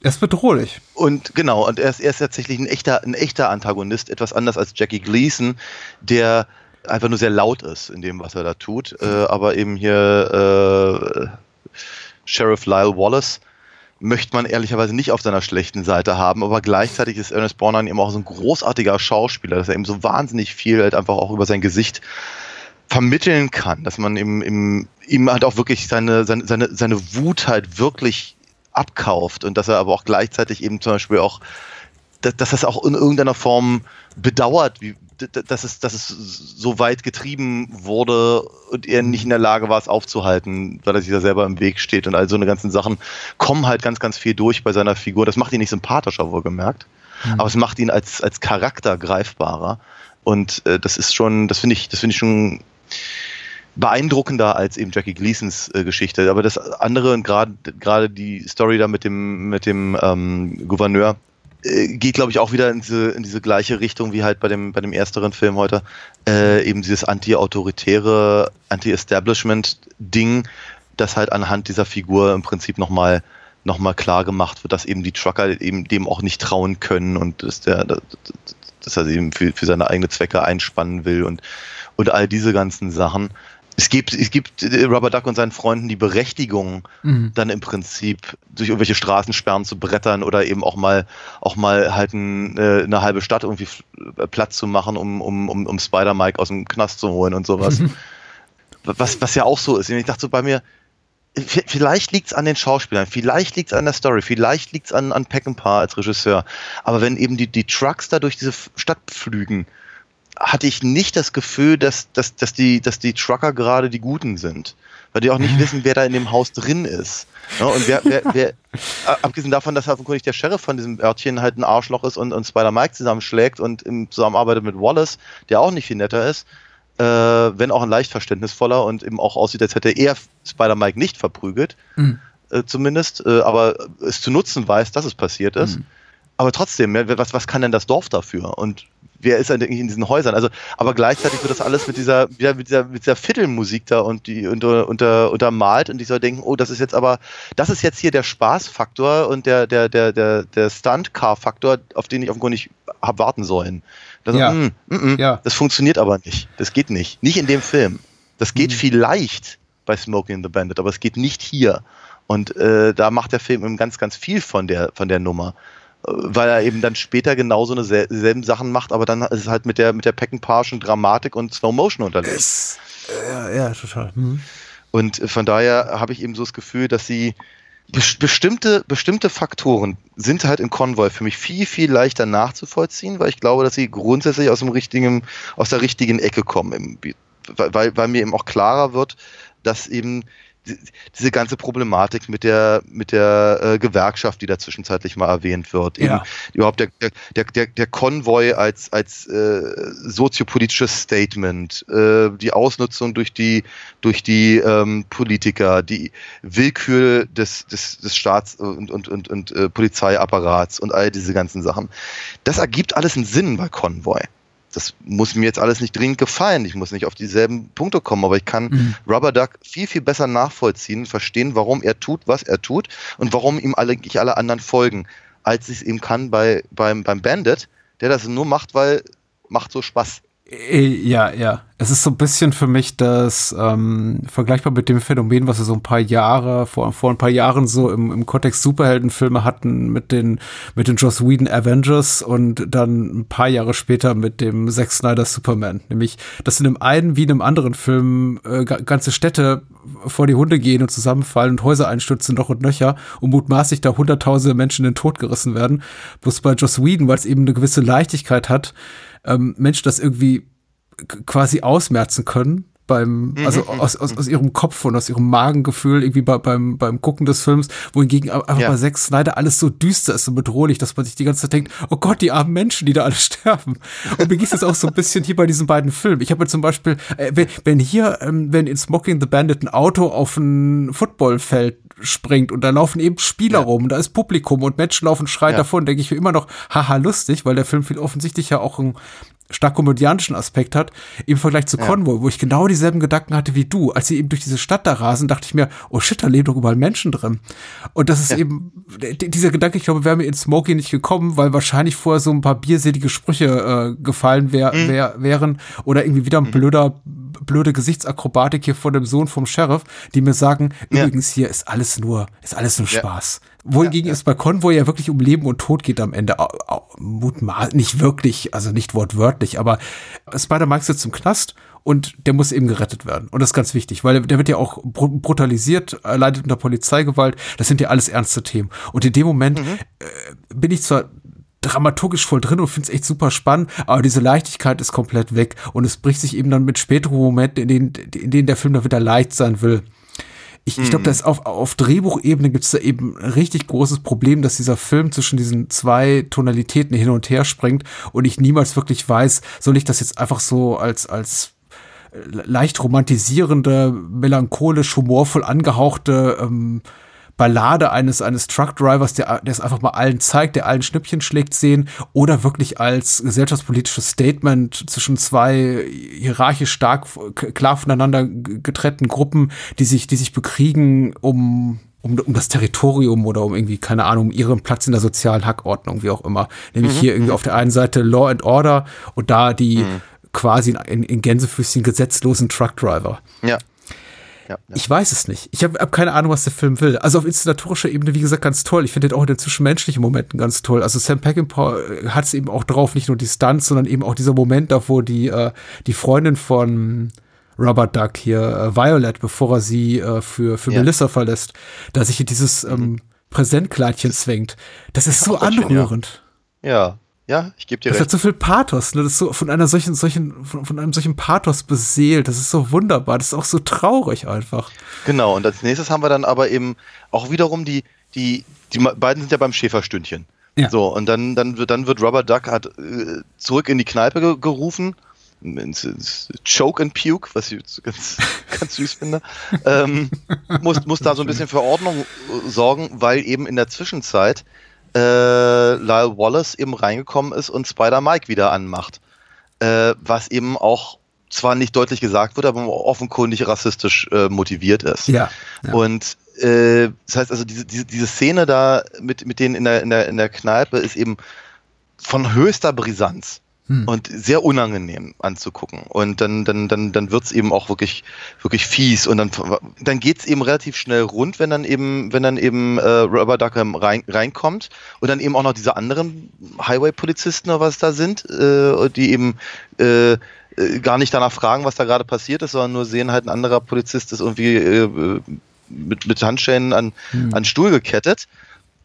Er ist bedrohlich. Und genau, und er ist, er ist tatsächlich ein echter, ein echter Antagonist, etwas anders als Jackie Gleason, der einfach nur sehr laut ist in dem, was er da tut. Äh, aber eben hier äh, Sheriff Lyle Wallace möchte man ehrlicherweise nicht auf seiner schlechten Seite haben, aber gleichzeitig ist Ernest Borgnine eben auch so ein großartiger Schauspieler, dass er eben so wahnsinnig viel halt einfach auch über sein Gesicht vermitteln kann, dass man ihm, ihm, ihm halt auch wirklich seine, seine, seine, seine Wut halt wirklich abkauft und dass er aber auch gleichzeitig eben zum Beispiel auch, dass, dass das auch in irgendeiner Form bedauert, wie, dass, es, dass es so weit getrieben wurde und er nicht in der Lage war, es aufzuhalten, weil er sich da selber im Weg steht und all so eine ganzen Sachen kommen halt ganz, ganz viel durch bei seiner Figur. Das macht ihn nicht sympathischer, wohlgemerkt, aber es macht ihn als, als Charakter greifbarer und äh, das ist schon, das finde ich, das finde ich schon beeindruckender als eben Jackie Gleasons äh, Geschichte. Aber das andere und gerade gerade die Story da mit dem mit dem ähm, Gouverneur geht, glaube ich, auch wieder in diese in diese gleiche Richtung wie halt bei dem bei dem ersteren Film heute äh, eben dieses anti-autoritäre, anti-Establishment-Ding, das halt anhand dieser Figur im Prinzip nochmal noch mal klar gemacht wird, dass eben die Trucker eben dem auch nicht trauen können und dass der dass er sie eben für, für seine eigene Zwecke einspannen will und und all diese ganzen Sachen. Es gibt, es gibt äh, Rubber Duck und seinen Freunden die Berechtigung, dann im Prinzip durch irgendwelche Straßensperren zu brettern oder eben auch mal auch mal halt ein, äh, eine halbe Stadt irgendwie äh, Platz zu machen, um, um, um, um Spider-Mike aus dem Knast zu holen und sowas. was, was ja auch so ist. Und ich dachte so bei mir, vielleicht liegt's an den Schauspielern, vielleicht liegt's an der Story, vielleicht liegt's an, an Peckinpah als Regisseur. Aber wenn eben die, die Trucks da durch diese Stadt pflügen, hatte ich nicht das Gefühl, dass, dass, dass, die, dass die Trucker gerade die Guten sind. Weil die auch nicht wissen, wer da in dem Haus drin ist. Ja, und wer, wer, wer, a- abgesehen davon, dass offenkundig der Sheriff von diesem Örtchen halt ein Arschloch ist und, und Spider-Mike zusammenschlägt und im zusammenarbeitet mit Wallace, der auch nicht viel netter ist, äh, wenn auch ein leicht verständnisvoller und eben auch aussieht, als hätte er Spider-Mike nicht verprügelt, äh, zumindest, äh, aber es zu nutzen weiß, dass es passiert ist. Aber trotzdem, was, was kann denn das Dorf dafür? Und wer ist eigentlich in diesen Häusern? Also, aber gleichzeitig wird das alles mit dieser, wieder mit dieser, mit dieser Viertelmusik da und die unter, unter, untermalt und die soll denken, oh, das ist jetzt aber, das ist jetzt hier der Spaßfaktor und der, der, der, der, der Stunt-Car-Faktor, auf den ich offenkundig habe warten sollen. Das, Ja. mm, mm, mm, Ja. das funktioniert aber nicht. Das geht nicht. Nicht in dem Film. Das geht vielleicht bei Smoking the Bandit, aber es geht nicht hier. Und äh, da macht der Film eben ganz, ganz viel von der, von der Nummer. Äh, Weil er eben dann später genauso eine sel selben Sachen macht, aber dann ist es halt mit der, mit der Peckinpahschen Dramatik und Slow Motion unterlegt. Es, ja, ja, total. Mhm. Und äh, von daher habe ich eben so das Gefühl, dass sie bes- bestimmte, bestimmte Faktoren sind halt in Convoy für mich viel, viel leichter nachzuvollziehen, weil ich glaube, dass sie grundsätzlich aus dem richtigen, aus der richtigen Ecke kommen. Im, weil, weil mir eben auch klarer wird, dass eben diese ganze Problematik mit der, mit der äh, Gewerkschaft, die da zwischenzeitlich mal erwähnt wird. Eben Ja. überhaupt der, der, der, der, der Konvoi als, als äh, soziopolitisches Statement, äh, die Ausnutzung durch die, durch die ähm, Politiker, die Willkür des, des, des Staats- und, und, und, und äh, Polizeiapparats und all diese ganzen Sachen. Das ergibt alles einen Sinn bei Konvoi. Das muss mir jetzt alles nicht dringend gefallen. Ich muss nicht auf dieselben Punkte kommen, aber ich kann Mhm. Rubber Duck viel, viel besser nachvollziehen, verstehen, warum er tut, was er tut und warum ihm alle, eigentlich alle anderen folgen, als ich es eben kann bei, beim, beim Bandit, der das nur macht, weil macht so Spaß. Äh, Ja, ja. Es ist so ein bisschen für mich das ähm, vergleichbar mit dem Phänomen, was wir so ein paar Jahre, vor, vor ein paar Jahren so im, im Kontext Superheldenfilme hatten mit den, mit den Joss Whedon Avengers und dann ein paar Jahre später mit dem Zack Snyder Superman. Nämlich, dass in dem einen wie in einem anderen Film äh, ga- ganze Städte vor die Hunde gehen und zusammenfallen und Häuser einstürzen, noch und nöcher und mutmaßlich da hunderttausende Menschen in den Tod gerissen werden. Bloß bei Joss Whedon, weil es eben eine gewisse Leichtigkeit hat, ähm, Menschen das irgendwie quasi ausmerzen können beim, also aus, aus, aus ihrem Kopf und aus ihrem Magengefühl irgendwie bei, beim, beim Gucken des Films, wohingegen einfach Ja. bei Zack Snyder alles so düster ist und bedrohlich, dass man sich die ganze Zeit denkt, oh Gott, die armen Menschen, die da alle sterben. Und mir geht es auch so ein bisschen hier bei diesen beiden Filmen. Ich habe zum Beispiel, äh, wenn, wenn hier, ähm, wenn in Smoking the Bandit ein Auto auf ein Footballfeld springt und da laufen eben Spieler rum und da ist Publikum und Menschen laufen schreien Ja. davon, denke ich mir immer noch, haha, lustig, weil der Film viel offensichtlich ja auch einen stark komödiantischen Aspekt hat, im Vergleich zu Convoy, wo ich genau dieselben Gedanken hatte wie du. Als sie eben durch diese Stadt da rasen, dachte ich mir, oh shit, da leben doch überall Menschen drin. Und das ist eben, d- dieser Gedanke, ich glaube, wäre mir in Smokey nicht gekommen, weil wahrscheinlich vorher so ein paar bierselige Sprüche äh, gefallen wär, wär, wären oder irgendwie wieder ein blöder, blöde Gesichtsakrobatik hier von dem Sohn vom Sheriff, die mir sagen, Ja. übrigens hier ist alles nur, ist alles nur Ja. Spaß. Wohingegen es bei Convoy ja wirklich um Leben und Tod geht am Ende. Mutmaß, nicht wirklich, also nicht wortwörtlich, aber Spider-Man sitzt im Knast und der muss eben gerettet werden. Und das ist ganz wichtig, weil der wird ja auch bru- brutalisiert, er leidet unter Polizeigewalt. Das sind ja alles ernste Themen. Und in dem Moment äh, bin ich zwar dramaturgisch voll drin und finde es echt super spannend, aber diese Leichtigkeit ist komplett weg und es bricht sich eben dann mit späteren Momenten, in denen, in denen der Film dann wieder leicht sein will. Ich, ich glaube, da ist auf, auf Drehbuchebene gibt es da eben ein richtig großes Problem, dass dieser Film zwischen diesen zwei Tonalitäten hin und her springt und ich niemals wirklich weiß, soll ich das jetzt einfach so als, als äh, leicht romantisierende, melancholisch, humorvoll angehauchte ähm, Ballade eines, eines Truckdrivers, der, der es einfach mal allen zeigt, der allen Schnippchen schlägt, sehen oder wirklich als gesellschaftspolitisches Statement zwischen zwei hierarchisch stark, klar voneinander getrennten Gruppen, die sich, die sich bekriegen, um, um, um das Territorium oder um irgendwie, keine Ahnung, um ihren Platz in der sozialen Hackordnung, wie auch immer. Nämlich hier irgendwie auf der einen Seite Law and Order und da die quasi in, in Gänsefüßchen gesetzlosen Truckdriver. Ja. Ja, ja. Ich weiß es nicht. Ich habe hab keine Ahnung, was der Film will. Also auf inszenatorischer Ebene, wie gesagt, ganz toll. Ich finde den auch in den zwischenmenschlichen Momenten ganz toll. Also Sam Peckinpah hat es eben auch drauf, nicht nur die Stunts, sondern eben auch dieser Moment da, wo die, äh, die Freundin von Robert Duck hier, äh, Violet, bevor er sie äh, für, für Ja. Melissa verlässt, da sich in dieses ähm, Präsentkleidchen zwängt. Das ist so auch schön, ja. Ja, ich gebe dir Das recht. hat so viel Pathos, ne? Das ist so von einer solchen, solchen, von, von einem solchen Pathos beseelt. Das ist so wunderbar. Das ist auch so traurig einfach. Genau, und als nächstes haben wir dann aber eben auch wiederum die, die, die beiden sind ja beim Schäferstündchen. Ja. So, und dann, dann, wird, dann wird Rubber Duck hat, äh, zurück in die Kneipe ge gerufen. Ins, ins Choke and Puke, was ich ganz, ganz süß finde. Ähm, muss, muss da so ein bisschen für Ordnung äh, sorgen, weil eben in der Zwischenzeit äh, Lyle Wallace eben reingekommen ist und Spider Mike wieder anmacht. Äh, was eben auch zwar nicht deutlich gesagt wird, aber offenkundig rassistisch äh, motiviert ist. Ja. ja. Und äh, das heißt also, diese, diese, diese Szene da mit, mit denen in der, in, der, in der Kneipe ist eben von höchster Brisanz Hm. und sehr unangenehm anzugucken. Und dann, dann, dann, dann wird's eben auch wirklich, wirklich fies. Und dann, dann geht's eben relativ schnell rund, wenn dann eben, wenn dann eben äh, Rubber Duck rein, reinkommt und dann eben auch noch diese anderen Highway-Polizisten oder was da sind, äh, die eben äh, äh, gar nicht danach fragen, was da gerade passiert ist, sondern nur sehen halt ein anderer Polizist ist irgendwie äh, mit, mit Handschellen an, Hm. an Stuhl gekettet.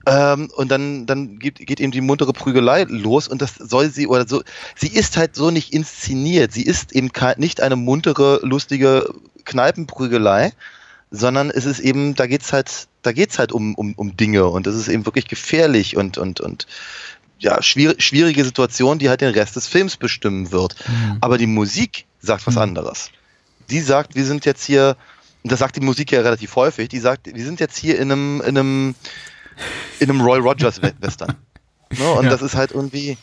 Ähm, und dann, dann geht, geht eben die muntere Prügelei los und das soll sie oder so. Sie ist halt so nicht inszeniert. Sie ist eben nicht eine muntere, lustige Kneipenprügelei, sondern es ist eben, da geht's halt, da geht's halt um, um, um Dinge und es ist eben wirklich gefährlich und, und, und ja, schwierig, schwierige Situation, die halt den Rest des Films bestimmen wird. Aber die Musik sagt was anderes. Die sagt, wir sind jetzt hier, und das sagt die Musik ja relativ häufig, die sagt, wir sind jetzt hier in einem, in einem, in einem Roy Rogers We- Western. Ne? Und Ja. das ist halt irgendwie,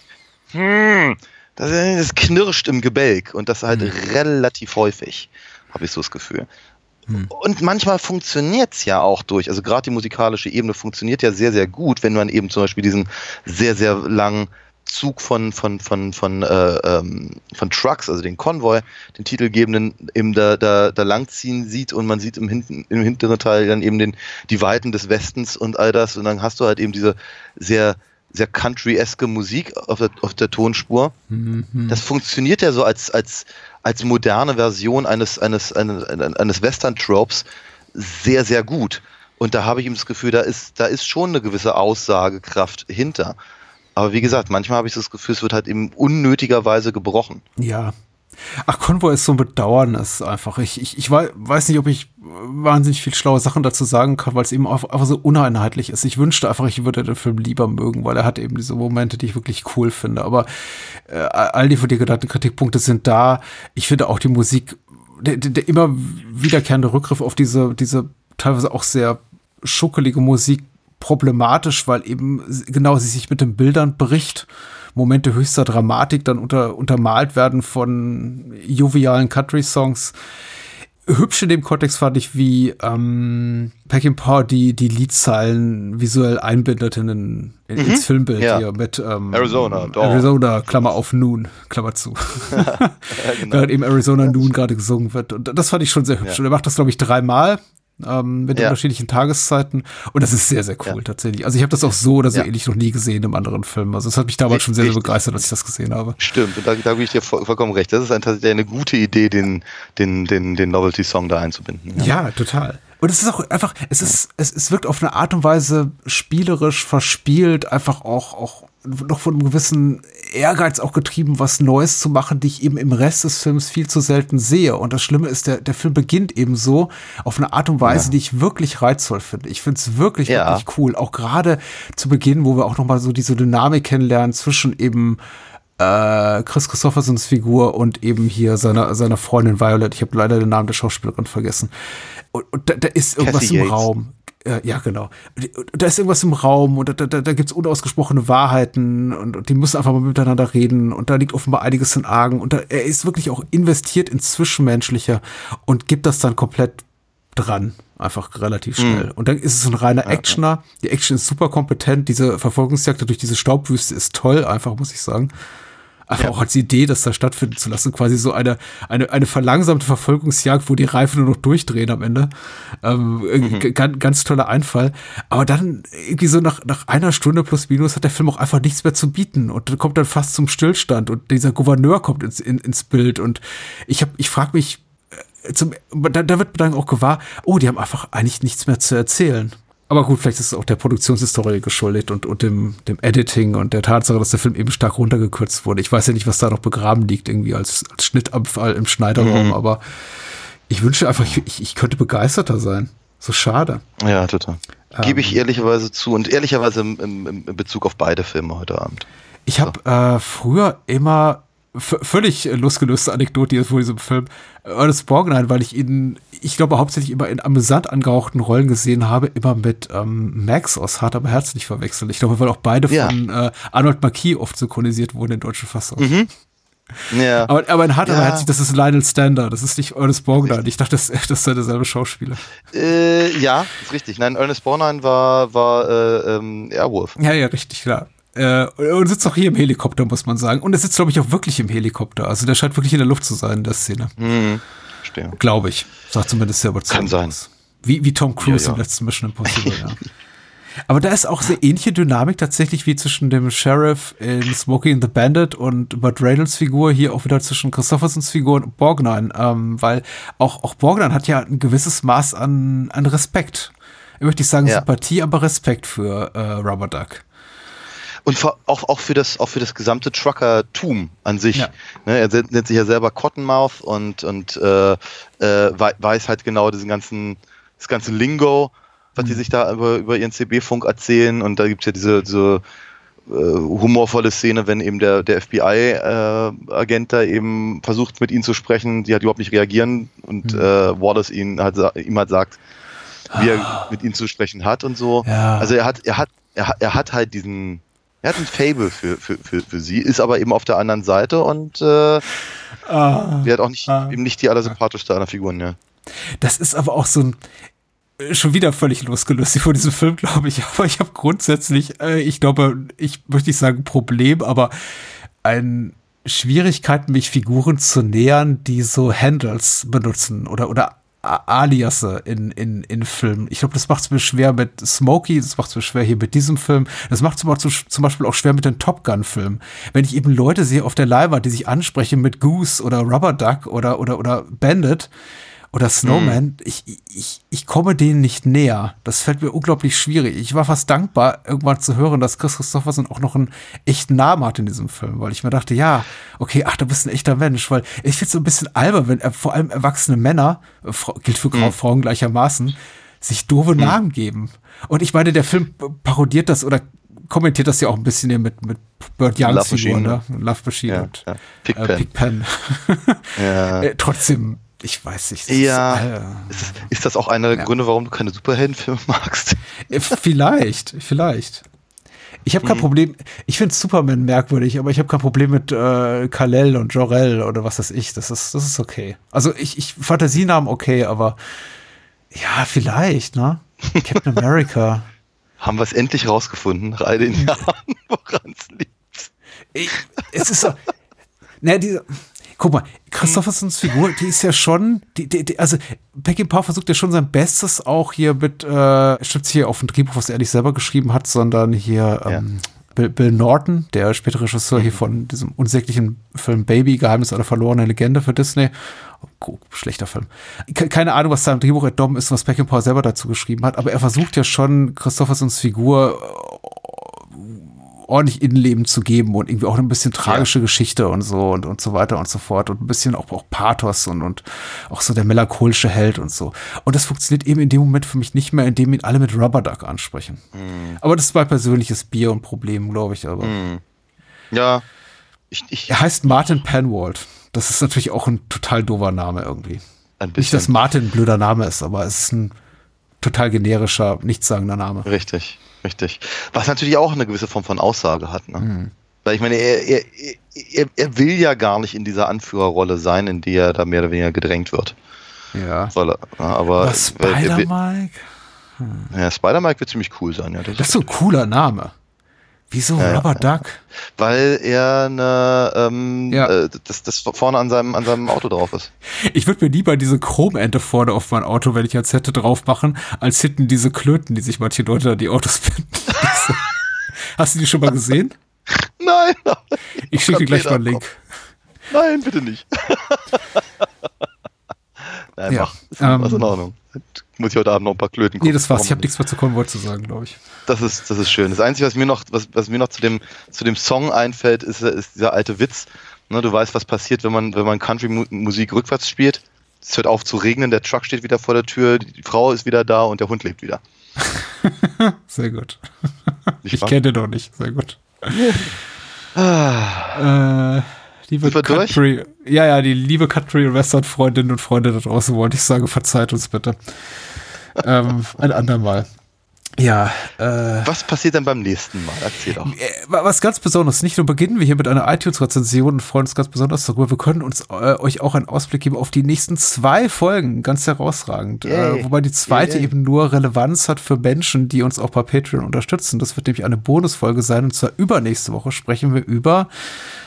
hm, das, das knirscht im Gebälk und das halt relativ häufig, habe ich so das Gefühl. Und manchmal funktioniert's ja auch durch, also gerade die musikalische Ebene funktioniert ja sehr, sehr gut, wenn man eben zum Beispiel diesen sehr, sehr langen Zug von, von, von, von, äh, ähm, von Trucks, also den Konvoi, den titelgebenden, eben da, da, da langziehen sieht und man sieht im, hinten, im hinteren Teil dann eben den, die Weiten des Westens und all das und dann hast du halt eben diese sehr, sehr country-eske Musik auf der, auf der Tonspur. Das funktioniert ja so als, als, als moderne Version eines, eines, eines, eines Western-Tropes sehr, sehr gut. Und da habe ich eben das Gefühl, da ist, da ist schon eine gewisse Aussagekraft hinter. Aber wie gesagt, manchmal habe ich das Gefühl, es wird halt eben unnötigerweise gebrochen. Ja. Ach, Convoy ist so ein Bedauernis einfach. Ich, ich, ich wei- weiß nicht, ob ich wahnsinnig viel schlaue Sachen dazu sagen kann, weil es eben einfach einfach so uneinheitlich ist. Ich wünschte einfach, ich würde den Film lieber mögen, weil er hat eben diese Momente, die ich wirklich cool finde. Aber äh, all die von dir genannten Kritikpunkte sind da. Ich finde auch die Musik, der, der, der immer wiederkehrende Rückgriff auf diese, diese teilweise auch sehr schuckelige Musik problematisch, weil eben genau sie sich mit den Bildern bricht. Momente höchster Dramatik dann unter, untermalt werden von jovialen Country-Songs. Hübsch in dem Kontext fand ich, wie ähm, Peckinpah die, die Liedzeilen visuell einbindet in, in, ins Filmbild ja. hier mit ähm, Arizona, Dawn. Arizona, Klammer auf Noon, Klammer zu. Während eben Arizona Noon gerade gesungen wird. Und das fand ich schon sehr hübsch. Ja. Und er macht das, glaube ich, dreimal ähm, mit Ja. unterschiedlichen Tageszeiten. Und das ist sehr, sehr cool Ja. tatsächlich. Also ich habe das auch so oder so Ja. ähnlich noch nie gesehen im anderen Film. Also es hat mich damals schon sehr, sehr begeistert, als ich das gesehen habe. Stimmt, und da, da gebe ich dir voll, vollkommen recht. Das ist ein, tatsächlich eine gute Idee, den, den, den, den Novelty-Song da einzubinden. Ja, total. Und es ist auch einfach, es ist, es, es wirkt auf eine Art und Weise spielerisch verspielt, einfach auch, auch noch von einem gewissen Ehrgeiz auch getrieben, was Neues zu machen, die ich eben im Rest des Films viel zu selten sehe. Und das Schlimme ist, der, der Film beginnt eben so auf eine Art und Weise, die ich wirklich reizvoll finde. Ich finde es wirklich, Ja. wirklich cool. Auch gerade zu Beginn, wo wir auch noch mal so diese Dynamik kennenlernen zwischen eben äh, Chris Christophersons Figur und eben hier seiner, seiner Freundin Violet. Ich habe leider den Namen der Schauspielerin vergessen. Und, und da, da ist irgendwas Kathy im Yates. Raum. Äh, ja, genau. Da ist irgendwas im Raum und da, da, da gibt es unausgesprochene Wahrheiten und, und die müssen einfach mal miteinander reden und da liegt offenbar einiges in Argen und da, er ist wirklich auch investiert ins Zwischenmenschliche und gibt das dann komplett dran. Einfach relativ schnell. Und dann ist es ein reiner Actioner. Die Action ist super kompetent. Diese Verfolgungsjagd durch diese Staubwüste ist toll, einfach, muss ich sagen. Einfach auch als Idee, das da stattfinden zu lassen, quasi so eine, eine, eine verlangsamte Verfolgungsjagd, wo die Reifen nur noch durchdrehen am Ende. Ähm, äh, ganz, ganz toller Einfall. Aber dann irgendwie so nach, nach einer Stunde plus minus hat der Film auch einfach nichts mehr zu bieten und kommt dann fast zum Stillstand und dieser Gouverneur kommt ins, in, ins Bild und ich habe, ich frage mich, äh, zum, da, da wird mir dann auch gewahr, oh, die haben einfach eigentlich nichts mehr zu erzählen. Aber gut, vielleicht ist es auch der Produktionshistorie geschuldet und, und dem, dem Editing und der Tatsache, dass der Film eben stark runtergekürzt wurde. Ich weiß ja nicht, was da noch begraben liegt, irgendwie als, als Schnittabfall im Schneiderraum, aber ich wünsche einfach, ich, ich könnte begeisterter sein. So schade. Ja, total. Gebe ich Ähm. ehrlicherweise zu und ehrlicherweise im, im, im Bezug auf beide Filme heute Abend. Ich habe äh, früher immer völlig äh, losgelöste Anekdote hier vor diesem Film Ernest Borgnine, weil ich ihn, ich glaube, hauptsächlich immer in amüsant angehauchten Rollen gesehen habe, immer mit ähm, Max aus Hart aber Herz nicht verwechseln. Ich glaube, weil auch beide Ja. von äh, Arnold Marquis oft synchronisiert wurden in deutschen Fassungen. Ja. Aber, aber in Hart aber Ja. Herz, das ist Lionel Stander, das ist nicht Ernest Borgnine. Ich dachte, das, das sei derselbe Schauspieler. Äh, ja, ist richtig. Nein, Ernest Borgnine war, war äh, ähm, Airwolf. Ja, ja, richtig, klar. Äh, und sitzt auch hier im Helikopter, muss man sagen. Und er sitzt, glaube ich, auch wirklich im Helikopter. Also der scheint wirklich in der Luft zu sein in der Szene. Hm, verstehe. Glaube ich. Sagt zumindest sehr überzeugend. Kann sein. Wie, wie Tom Cruise Ja, ja. im letzten Mission Impossible, ja. Aber da ist auch sehr ähnliche Dynamik tatsächlich wie zwischen dem Sheriff in Smokey and the Bandit und Burt Reynolds Figur, hier auch wieder zwischen Christophersons Figur und Borgnine, ähm, weil auch, auch Borgnine hat ja ein gewisses Maß an, an Respekt. Ich möchte nicht sagen Ja. Sympathie, aber Respekt für äh, Rubber Duck. Und auch, auch, für das, auch für das gesamte Truckertum an sich. Ja. Ne, er nennt sich ja selber Cottonmouth und, und äh, äh, wei- weiß halt genau diesen ganzen das ganze Lingo, was die sich da über, über ihren CB-Funk erzählen. Und da gibt's ja diese, diese äh, humorvolle Szene, wenn eben der, der FBI-Agent da eben versucht, mit ihnen zu sprechen, die halt überhaupt nicht reagieren und äh, Wallace ihn halt, ihm halt sagt, wie er mit ihnen zu sprechen hat und so. Ja. Also er hat, er hat, er hat, er hat halt diesen, er hat ein Fable für, für, für, für sie, ist aber eben auf der anderen Seite und äh, Ah. hat auch nicht, Ah. eben nicht die allersympathischste aller Figuren, ja. Das ist aber auch so ein äh, schon wieder völlig losgelöst von diesem Film, glaube ich. Aber ich habe grundsätzlich, äh, ich glaube, ich möchte nicht sagen Problem, aber ein Schwierigkeiten, mich Figuren zu nähern, die so Handles benutzen oder oder Aliasse in, in, in Filmen. Ich glaube, das macht es mir schwer mit Smokey, das macht es mir schwer hier mit diesem Film. Das macht es mir zum, zum Beispiel auch schwer mit den Top Gun-Filmen. Wenn ich eben Leute sehe auf der Leinwand, die sich ansprechen mit Goose oder Rubber Duck oder, oder, oder Bandit oder Snowman, ich, ich, ich komme denen nicht näher. Das fällt mir unglaublich schwierig. Ich war fast dankbar, irgendwann zu hören, dass Chris Christopherson auch noch einen echten Namen hat in diesem Film, weil ich mir dachte, ja, okay, ach, du bist ein echter Mensch, weil ich finde es so ein bisschen albern, wenn äh, vor allem erwachsene Männer, äh, gilt für Grau- Frauen gleichermaßen, sich doofe Namen geben. Und ich meine, der Film parodiert das oder kommentiert das ja auch ein bisschen hier mit, mit Bird Youngs Love Figur, Machine, ne? Love Machine Ja, und ja. Pigpen. Äh, Pigpen. Ja. äh, trotzdem, ich weiß nicht. Ja. Ist, Ist, das- ist das auch einer der Gründe, warum du keine Superheldenfilme magst? Äh, Vielleicht, vielleicht. Ich habe Mhm. kein Problem, ich finde Superman merkwürdig, aber ich habe kein Problem mit äh, Kal-El und Jor-El oder was weiß ich. Das ist, das ist okay. Also ich, ich Fantasienamen okay, aber ja, vielleicht, ne? Captain America. Haben wir es endlich rausgefunden, nach all den Jahren, woran es liegt. Ich, es ist so. Ne, diese. Guck mal, Christophersons Figur, die ist ja schon, die, die, die, also Peckinpah versucht ja schon sein Bestes auch hier mit, äh, stimmt hier auf dem Drehbuch, was er nicht selber geschrieben hat, sondern hier ähm, Bill, Bill Norton, der spätere Regisseur hier von diesem unsäglichen Film Baby, Geheimnis einer verlorenen Legende für Disney. Oh, schlechter Film. Ke- Keine Ahnung, was da im Drehbuch entnommen ist, was Peckinpah selber dazu geschrieben hat, aber er versucht ja schon, Christophersons Figur ordentlich Innenleben zu geben und irgendwie auch ein bisschen tragische Geschichte und so und, und so weiter und so fort und ein bisschen auch, auch Pathos und, und auch so der melancholische Held und so. Und das funktioniert eben in dem Moment für mich nicht mehr, indem ihn alle mit Rubber Duck ansprechen. Aber das ist mein persönliches Bier und Problem, glaube ich. Aber Ja, ich, ich er heißt Martin Penwald. Das ist natürlich auch ein total doofer Name irgendwie. Nicht, dass. Martin ein blöder Name ist, aber es ist ein total generischer, nichtssagender Name. Richtig, richtig. Was natürlich auch eine gewisse Form von Aussage hat. Ne? Weil ich meine, er, er, er, er will ja gar nicht in dieser Anführerrolle sein, in die er da mehr oder weniger gedrängt wird. Ja. Soll er, ja, aber Was, weil er- Spider-Mike? ja, Spider-Mike wird ziemlich cool sein, ja. Das Das ist so ein cooler Name. Wieso Ja, Rubber Duck? weil er eine, ähm, Ja. äh, das, das vorne an seinem, an seinem Auto drauf ist. Ich würde mir lieber diese Chromente vorne auf mein Auto, wenn ich als hätte, drauf machen, als hinten diese Klöten, die sich manche Leute an die Autos finden. Hast du die schon mal gesehen? Nein, Ich schicke dir gleich mal einen Link. nein, bitte nicht. Nein, Ja, mach. Ähm, in Ordnung. Muss ich heute Abend noch ein paar Klöten Nee, das war's. Ich habe nichts mehr zu Konvoi zu sagen, glaube ich. Das ist, das ist schön. Das Einzige, was mir noch, was, was mir noch zu dem, zu dem Song einfällt, ist, ist dieser alte Witz. Ne, du weißt, was passiert, wenn man, wenn man Country-Musik rückwärts spielt. Es hört auf zu regnen, der Truck steht wieder vor der Tür, die Frau ist wieder da und der Hund lebt wieder. Sehr gut. Nicht Ich kenne den noch nicht. Sehr gut. äh, liebe wir durch? Ja, ja, die liebe Country- und Western-Freundinnen und Freunde da draußen wollte ich sagen, verzeiht uns bitte. ähm, ein andermal. Ja, äh, Was passiert denn beim nächsten Mal? Erzähl doch. Äh, Was ganz Besonderes, nicht nur beginnen wir hier mit einer iTunes-Rezension und freuen uns ganz besonders darüber, wir können uns äh, euch auch einen Ausblick geben auf die nächsten zwei Folgen, ganz herausragend. Äh, wobei die zweite Yay. eben nur Relevanz hat für Menschen, die uns auch bei Patreon unterstützen. Das wird nämlich eine Bonusfolge sein und zwar übernächste Woche sprechen wir über,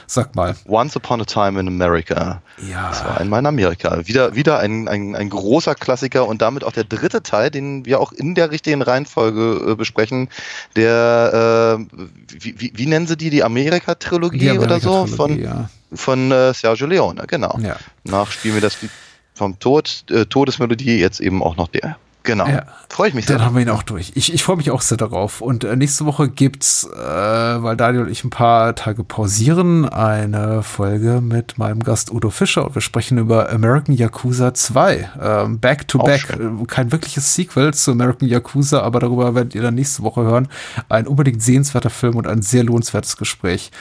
sag mal, Once Upon a Time in America. Ja. Das war einmal in Amerika. Wieder, wieder ein, ein, ein großer Klassiker und damit auch der dritte Teil, den wir auch in der richtigen Reihenfolge äh, besprechen. Der, äh, wie, wie, wie nennen sie die? Die Amerika-Trilogie die oder so? Von, ja. von äh, Sergio Leone, genau. Ja. Nach spielen wir das Lied vom Tod, äh, Todesmelodie, jetzt eben auch noch der. Genau. Ja. Freue ich mich sehr. Dann haben wir ihn auch durch. Ich, ich freue mich auch sehr darauf. Und äh, nächste Woche gibt's, äh, weil Daniel und ich ein paar Tage pausieren, eine Folge mit meinem Gast Udo Fischer und wir sprechen über American Yakuza 2. Ähm, back to Auch back. schön. Äh, Kein wirkliches Sequel zu American Yakuza, aber darüber werdet ihr dann nächste Woche hören. Ein unbedingt sehenswerter Film und ein sehr lohnenswertes Gespräch.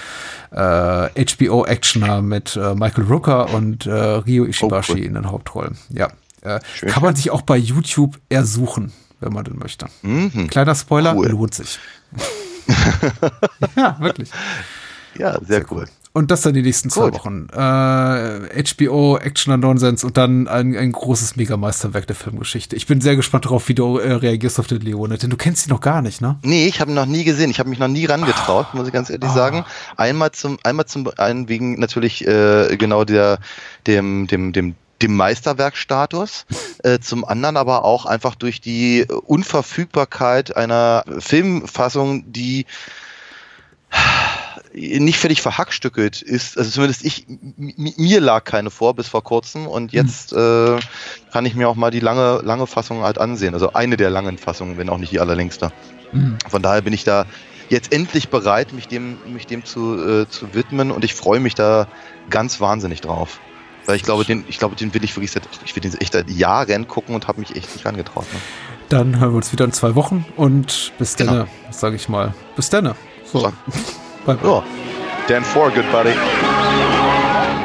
Äh, HBO Actioner mit äh, Michael Rooker und äh, Ryo Ishibashi Oh, cool. in den Hauptrollen. Ja. Äh, Schön. kann man sich auch bei YouTube ersuchen, wenn man den möchte. Mhm. Kleiner Spoiler, Cool. lohnt sich. ja, wirklich. Ja, sehr cool. Und das dann die nächsten zwei Gut. Wochen. Äh, HBO, Action and Nonsense und dann ein, ein großes Megameisterwerk der Filmgeschichte. Ich bin sehr gespannt darauf, wie du äh, reagierst auf den Leone, denn du kennst ihn noch gar nicht, ne? Nee, ich habe ihn noch nie gesehen. Ich habe mich noch nie rangetraut, Ah. muss ich ganz ehrlich sagen. Einmal zum, einmal zum einen wegen natürlich äh, genau der, dem, dem, dem, dem Meisterwerkstatus, äh, zum anderen aber auch einfach durch die Unverfügbarkeit einer Filmfassung, die nicht völlig verhackstückelt ist. Also zumindest ich, mir lag keine vor bis vor kurzem und jetzt äh, kann ich mir auch mal die lange, lange Fassung halt ansehen. Also eine der langen Fassungen, wenn auch nicht die allerlängste. Von daher bin ich da jetzt endlich bereit, mich dem, mich dem zu, äh, zu widmen und ich freue mich da ganz wahnsinnig drauf. Weil ich glaube, den, ich glaube, den will ich wirklich seit, ich will den echt seit Jahren gucken und habe mich echt nicht rangetraut. Ne? Dann hören wir uns wieder in zwei Wochen und bis Genau. dann, sage ich mal. Bis dann. So, So. bye bye. Ja. Dan for good buddy.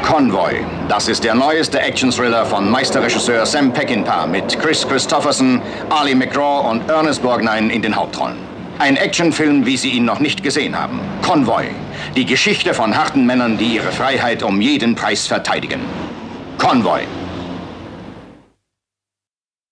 Convoy. Das ist der neueste Action-Thriller von Meisterregisseur Sam Peckinpah mit Chris Christopherson, Ali McGraw und Ernest Borgnine in den Hauptrollen. Ein Actionfilm, wie Sie ihn noch nicht gesehen haben. Convoy. Die Geschichte von harten Männern, die ihre Freiheit um jeden Preis verteidigen. Convoy.